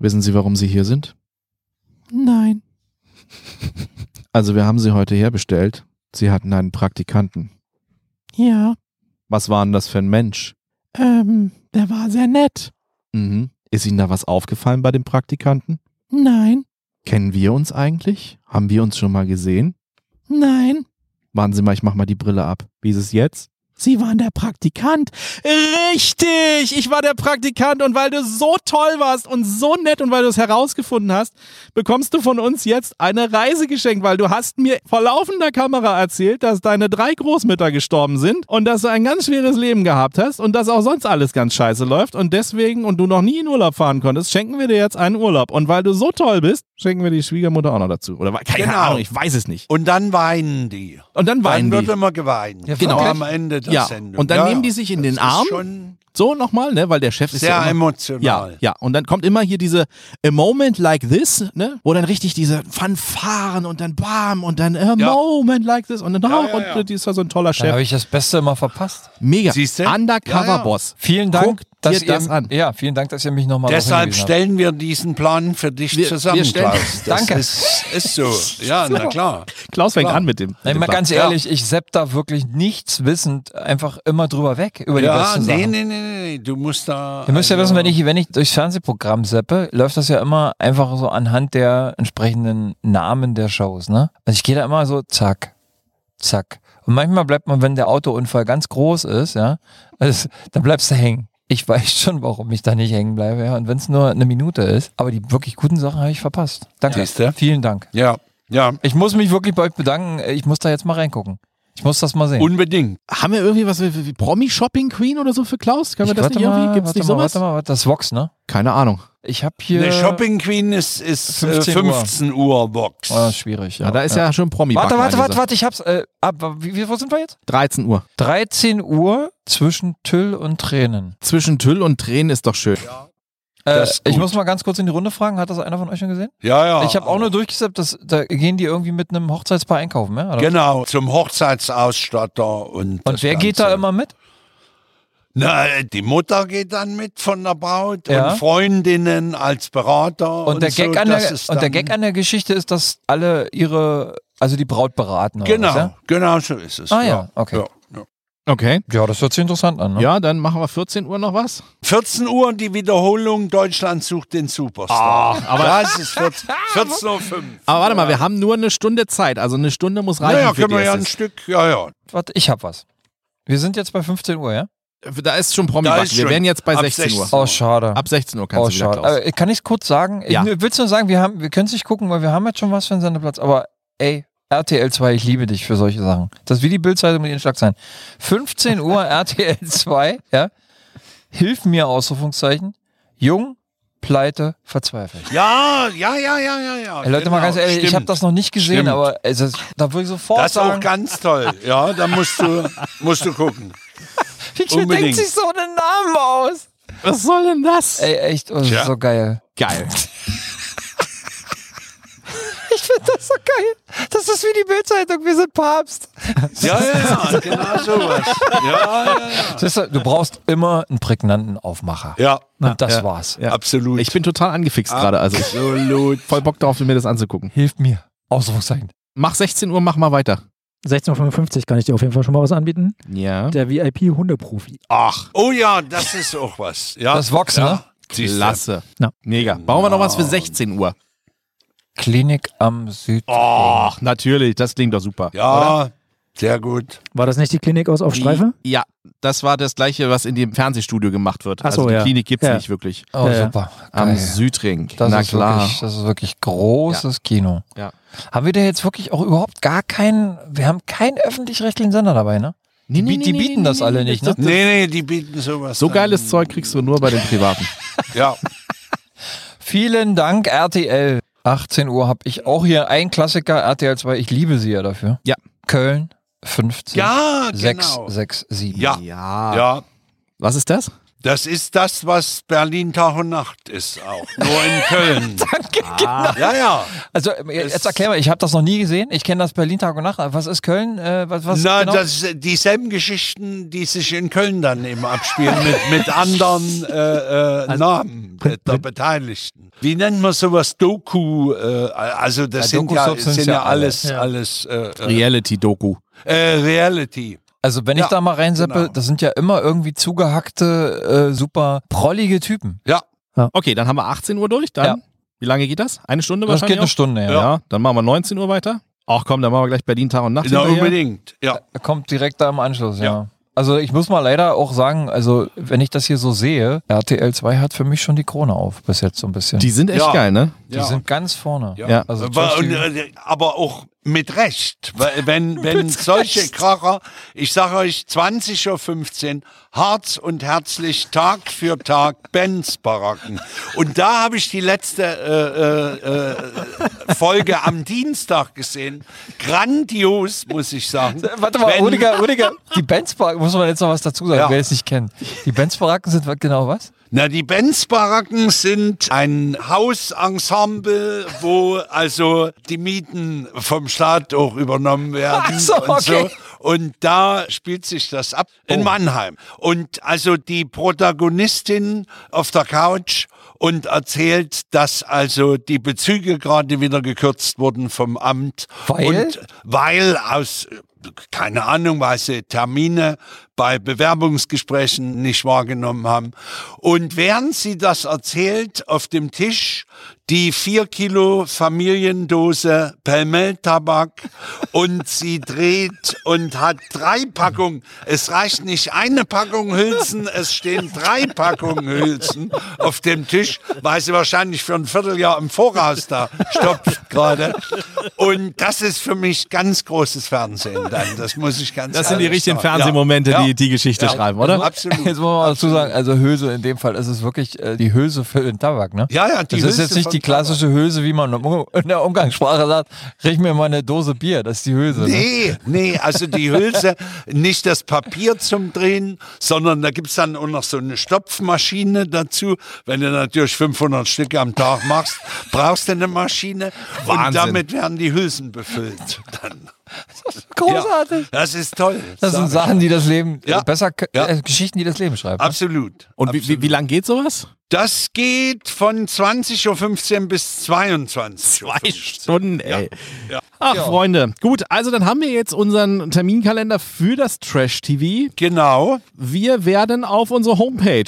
Wissen Sie, warum Sie hier sind? Nein. Also wir haben Sie heute herbestellt. Sie hatten einen Praktikanten. Ja. Was war denn das für ein Mensch? Ähm, der war sehr nett. Mhm. Ist Ihnen da was aufgefallen bei dem Praktikanten? Nein. Kennen wir uns eigentlich? Haben wir uns schon mal gesehen? Nein. Warten Sie mal, ich mach mal die Brille ab. Wie ist es jetzt? Sie waren der Praktikant. Richtig, ich war der Praktikant. Und weil du so toll warst und so nett und weil du es herausgefunden hast, bekommst du von uns jetzt eine Reise geschenkt, weil du hast mir vor laufender Kamera erzählt, dass deine drei Großmütter gestorben sind und dass du ein ganz schweres Leben gehabt hast und dass auch sonst alles ganz scheiße läuft. Und deswegen und du noch nie in Urlaub fahren konntest, schenken wir dir jetzt einen Urlaub. Und weil du so toll bist, schenken wir die Schwiegermutter auch noch dazu. Oder keine Genau. Ahnung, ich weiß es nicht. Und dann weinen die. Und dann weinen Dann die. wird immer geweint. Ja, Genau. Am Ende der Ja, Sendung. und dann Ja, nehmen die sich in den Arm. Schon So nochmal, ne, weil der Chef ist sehr ja immer, emotional. Ja, ja. Und dann kommt immer hier diese A Moment Like This, ne? Wo dann richtig diese Fanfaren und dann Bam und dann A Ja. Moment Like This und dann Ja, auch ja, ja. und die ist ja so ein toller Da habe Chef. ich das Beste immer verpasst. Mega. Siehste? Undercover Ja, ja. Boss. Vielen Dank, Guck dass dir ihr, das an. Ja, vielen Dank, dass ihr mich nochmal Deshalb stellen wir diesen Plan für dich Wir- zusammen, wir stellen- Klaus. Das Danke. Ist, ist so. Ja, na klar. Klaus fängt Klar. an mit dem. Mit Nein, dem mal Plan. ganz ehrlich, ich sepp da wirklich nichts wissend einfach immer drüber weg über die Ja, besten nee, Sachen. nee, nee, nee, du musst da. Ihr müsst ja also- wissen, wenn ich, wenn ich durchs Fernsehprogramm seppe, läuft das ja immer einfach so anhand der entsprechenden Namen der Shows, ne? Also ich gehe da immer so zack, zack. Und manchmal bleibt man, wenn der Autounfall ganz groß ist, ja, also, dann bleibst du hängen. Ich weiß schon, warum ich da nicht hängen bleibe, ja. Und wenn es nur eine Minute ist, aber die wirklich guten Sachen habe ich verpasst. Danke. Siehste? Vielen Dank. Ja, ja. Ich muss mich wirklich bei euch bedanken. Ich muss da jetzt mal reingucken. Ich muss das mal sehen. Unbedingt. Haben wir irgendwie was wie, wie Promi-Shopping Queen oder so für Klaus? Können wir das nicht irgendwie? mal, Gibt's warte nicht mal, sowas? Warte mal, warte, das ist Vox, ne? Keine Ahnung. Ich habe hier. Eine Shopping Queen ist, ist 15, 15 Uhr. 15 Uhr Box. Ah, schwierig, ja. Ja, da ist ja, schon promi Warte, warte, warte, warte, ich hab's. Äh, ab, wie, wie, wo sind wir jetzt? 13 Uhr. 13 Uhr zwischen Tüll und Tränen. Zwischen Tüll und Tränen ist doch schön. Äh, ich muss mal ganz kurz in die Runde fragen, hat das einer von euch schon gesehen? Ja, ja. ich habe auch nur durchgesappt, dass da gehen die irgendwie mit einem Hochzeitspaar einkaufen, ja? Oder? Genau, zum Hochzeitsausstatter. Und, Und wer geht da Ganze. immer mit? Na, die Mutter geht dann mit von der Braut Ja. und Freundinnen als Berater. Und, der, so, Gag an das der, und der Gag an der Geschichte ist, dass alle ihre, also die Braut beraten. Genau, Was, ja? genau so ist es. Ah ja, okay. Ja, ja. Okay. ja, das hört sich interessant an. Ne? Ja, dann machen wir 14 Uhr noch was. 14 Uhr die Wiederholung, Deutschland sucht den Superstar. Ah, aber- das ist 14, 14.05 Uhr. Aber warte mal, wir haben nur eine Stunde Zeit. Also eine Stunde muss reichen Naja, können wir ja ein. Stück, ja, ja. Warte, ich hab was. Wir sind jetzt bei 15 Uhr, ja? Da ist schon promi ist Wir schon. wären jetzt bei Ab 16 Uhr. 16. Oh, schade. Ab 16 Uhr kannst oh, du wieder, schade. Aber kann ich kurz sagen? Ja. Ich willst nur sagen, wir haben, wir können es nicht gucken, weil wir haben jetzt schon was für einen Sendeplatz. Aber ey, RTL 2, ich liebe dich für solche Sachen. Das ist wie die Bildzeitung mit den Schlagzeilen. 15 Uhr RTL 2, ja? Hilf mir, Ausrufungszeichen. Jung, pleite, verzweifelt. Ja, ja, ja, ja, ja, ja. Ey, Leute, mal genau, ganz ehrlich, ich stimmt. habe das noch nicht gesehen, Stimmt. aber es ist, da würde ich sofort Das ist auch sagen, ganz toll. Ja, da musst du, musst du gucken. wie denkt sich so einen Namen aus? Was soll denn das? Ey, echt, oh, das ist so geil. Geil. Ich finde das so geil. Das ist wie die Bildzeitung, wir sind Papst. Ja, ja, ja, genau sowas. Ja, ja, ja. Siehst du, du brauchst immer einen prägnanten Aufmacher. Ja, Und das Ja. war's. Ja. absolut. Ich bin total angefixt gerade. Also absolut. voll Bock darauf, mir das anzugucken. Hilft mir. Ausrufungszeichen. Mach 16 Uhr, mach mal weiter. 16.55 Uhr kann ich dir auf jeden Fall schon mal was anbieten. Ja. Der VIP-Hundeprofi. Ach, oh ja, das ist auch was. Ja, Das Vox, ja. ne? Siehst du. Klasse. Ja. Mega. Bauen wir noch was für 16 Uhr. Klinik am Süd. Oh, natürlich. Das klingt doch super. Ja, sehr gut. War das nicht die Klinik aus auf Streife? Ja, das war das gleiche, was in dem Fernsehstudio gemacht wird. Ach so, also die ja. Klinik gibt's Ja. nicht wirklich. Oh, Ja, super. Am Geil. Südring. Das Na ist klar. Wirklich, das ist wirklich großes Kino. Ja. Haben wir da jetzt wirklich auch überhaupt gar keinen, wir haben keinen öffentlich-rechtlichen Sender dabei, ne? Nee, Die- die bieten das alle nicht, ne? Nee, nee, die bieten sowas. So geiles Zeug kriegst du nur bei den Privaten. Ja, Vielen Dank, RTL. 18 Uhr habe ich auch hier ein Klassiker, RTL 2. Ich liebe sie ja dafür. Ja. Köln 50 ja genau. 667. Ja, Ja. ja. Was ist das? Das ist das, was Berlin Tag und Nacht ist auch. Nur in Köln. Danke, genau. ja, ja. Also äh, jetzt erklär mal, ich habe das noch nie gesehen. Ich kenne das Berlin Tag und Nacht. Was ist Köln? Äh, was, was Na, genau? das ist dieselben Geschichten, die sich in Köln dann eben abspielen, mit, mit anderen äh, äh, Namen der, der Beteiligten. Wie nennt man sowas? Doku, äh, also das Ja, sind, ja, sind ja alles, alle. Ja. alles äh, Reality-Doku. äh, Reality. Also wenn ich Ja, da mal reinseppe, genau. das sind ja immer irgendwie zugehackte, äh, super prollige Typen. Ja, Okay, dann haben wir 18 Uhr durch. Dann, Ja. wie lange geht das? Eine Stunde Das wahrscheinlich? geht eine auch? Stunde, ja. Ja. dann machen wir 19 Uhr weiter. Ach komm, dann machen wir gleich Berlin Tag und Nacht. na, hinterher. unbedingt. Ja. Kommt direkt da im Anschluss, ja. Ja. Also ich muss mal leider auch sagen, also wenn ich das hier so sehe, RTL 2 hat für mich schon die Krone auf, bis jetzt so ein bisschen. Die sind echt Ja. geil, ne? Die ja. sind ganz vorne. Ja. Ja. Also aber, äh, aber auch mit Recht. Wenn, wenn solche Kracher, ich sage euch 20.15 Uhr, Harz und herzlich Tag für Tag Benz-Baracken. Und da habe ich die letzte äh, äh, äh, Folge am Dienstag gesehen. Grandios, muss ich sagen. Warte mal, Wenn- Rudiger, Rudiger, die Benz-Baracken, muss man jetzt noch was dazu sagen, Ja. wer es nicht kennt. Die Benz-Baracken sind wa- genau was? Na, die Benz-Baracken sind ein Hausensemble, wo also die Mieten vom Staat auch übernommen werden Ach so, und okay. so. Und da spielt sich das ab in Oh. Mannheim. Und also die Protagonistin auf der Couch und erzählt, dass also die Bezüge gerade wieder gekürzt wurden vom Amt. Weil? Und weil aus keine Ahnung, weil sie Termine bei Bewerbungsgesprächen nicht wahrgenommen haben. Und während sie das erzählt, auf dem Tisch die vier Kilo Familiendose Pelmel-Tabak und sie dreht und hat drei Packungen. Es reicht nicht eine Packung Hülsen, es stehen drei Packungen Hülsen auf dem Tisch, weil sie wahrscheinlich für ein Vierteljahr im Voraus da stopft gerade. Und das ist für mich ganz großes Fernsehen dann. Das muss ich ganz Das sind die richtigen sagen. Fernsehmomente, Ja. die die Geschichte Ja. schreiben, oder? Absolut. Jetzt muss man mal dazu sagen, also Hülse in dem Fall ist es wirklich äh, die Hülse für den Tabak, ne? Ja, ja, die das Hülse jetzt nicht die klassische Hülse, wie man in der Umgangssprache sagt, riech mir mal eine Dose Bier, das ist die Hülse. Ne? Nee, nee, also die Hülse, nicht das Papier zum Drehen, sondern da gibt's dann auch noch so eine Stopfmaschine dazu. Wenn du natürlich 500 Stück am Tag machst, brauchst du eine Maschine und Wahnsinn. damit werden die Hülsen befüllt. Dann. Großartig. Ja, das ist toll. Das sind. Sachen, die das Leben, Ja. äh, besser, Ja. äh, Geschichten, die das Leben schreibt. ne? Absolut. Und wie, wie, absolut. wie lang geht sowas? Das geht von 20.15 Uhr bis 22 Uhr. Zwei Stunden, ey. Ja. Ach, Ja. Freunde. Gut, also dann haben wir jetzt unseren Terminkalender für das Trash TV. Genau. Wir werden auf unsere Homepage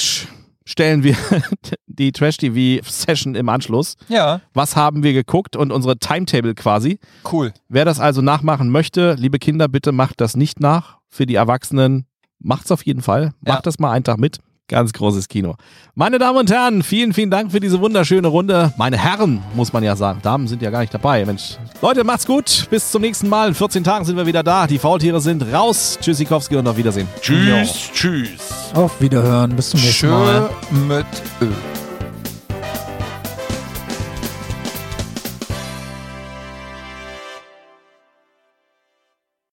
stellen wir die Trash TV Session im Anschluss. Ja, Was haben wir geguckt und unsere Timetable quasi. cool. Wer das also nachmachen möchte, liebe Kinder, bitte macht das nicht nach. Für die Erwachsenen macht's auf jeden Fall. Macht Ja. das mal einen Tag mit. Ganz großes Kino. Meine Damen und Herren, vielen, vielen Dank für diese wunderschöne Runde. Meine Herren, muss man ja sagen. Damen sind ja gar nicht dabei. Mensch. Leute, macht's gut. Bis zum nächsten Mal. In 14 Tagen sind wir wieder da. Die Faultiere sind raus. Tschüssikowski und auf Wiedersehen. Tschüss, tschüss. Auf Wiederhören, bis zum nächsten Mal. Schön mit Öl.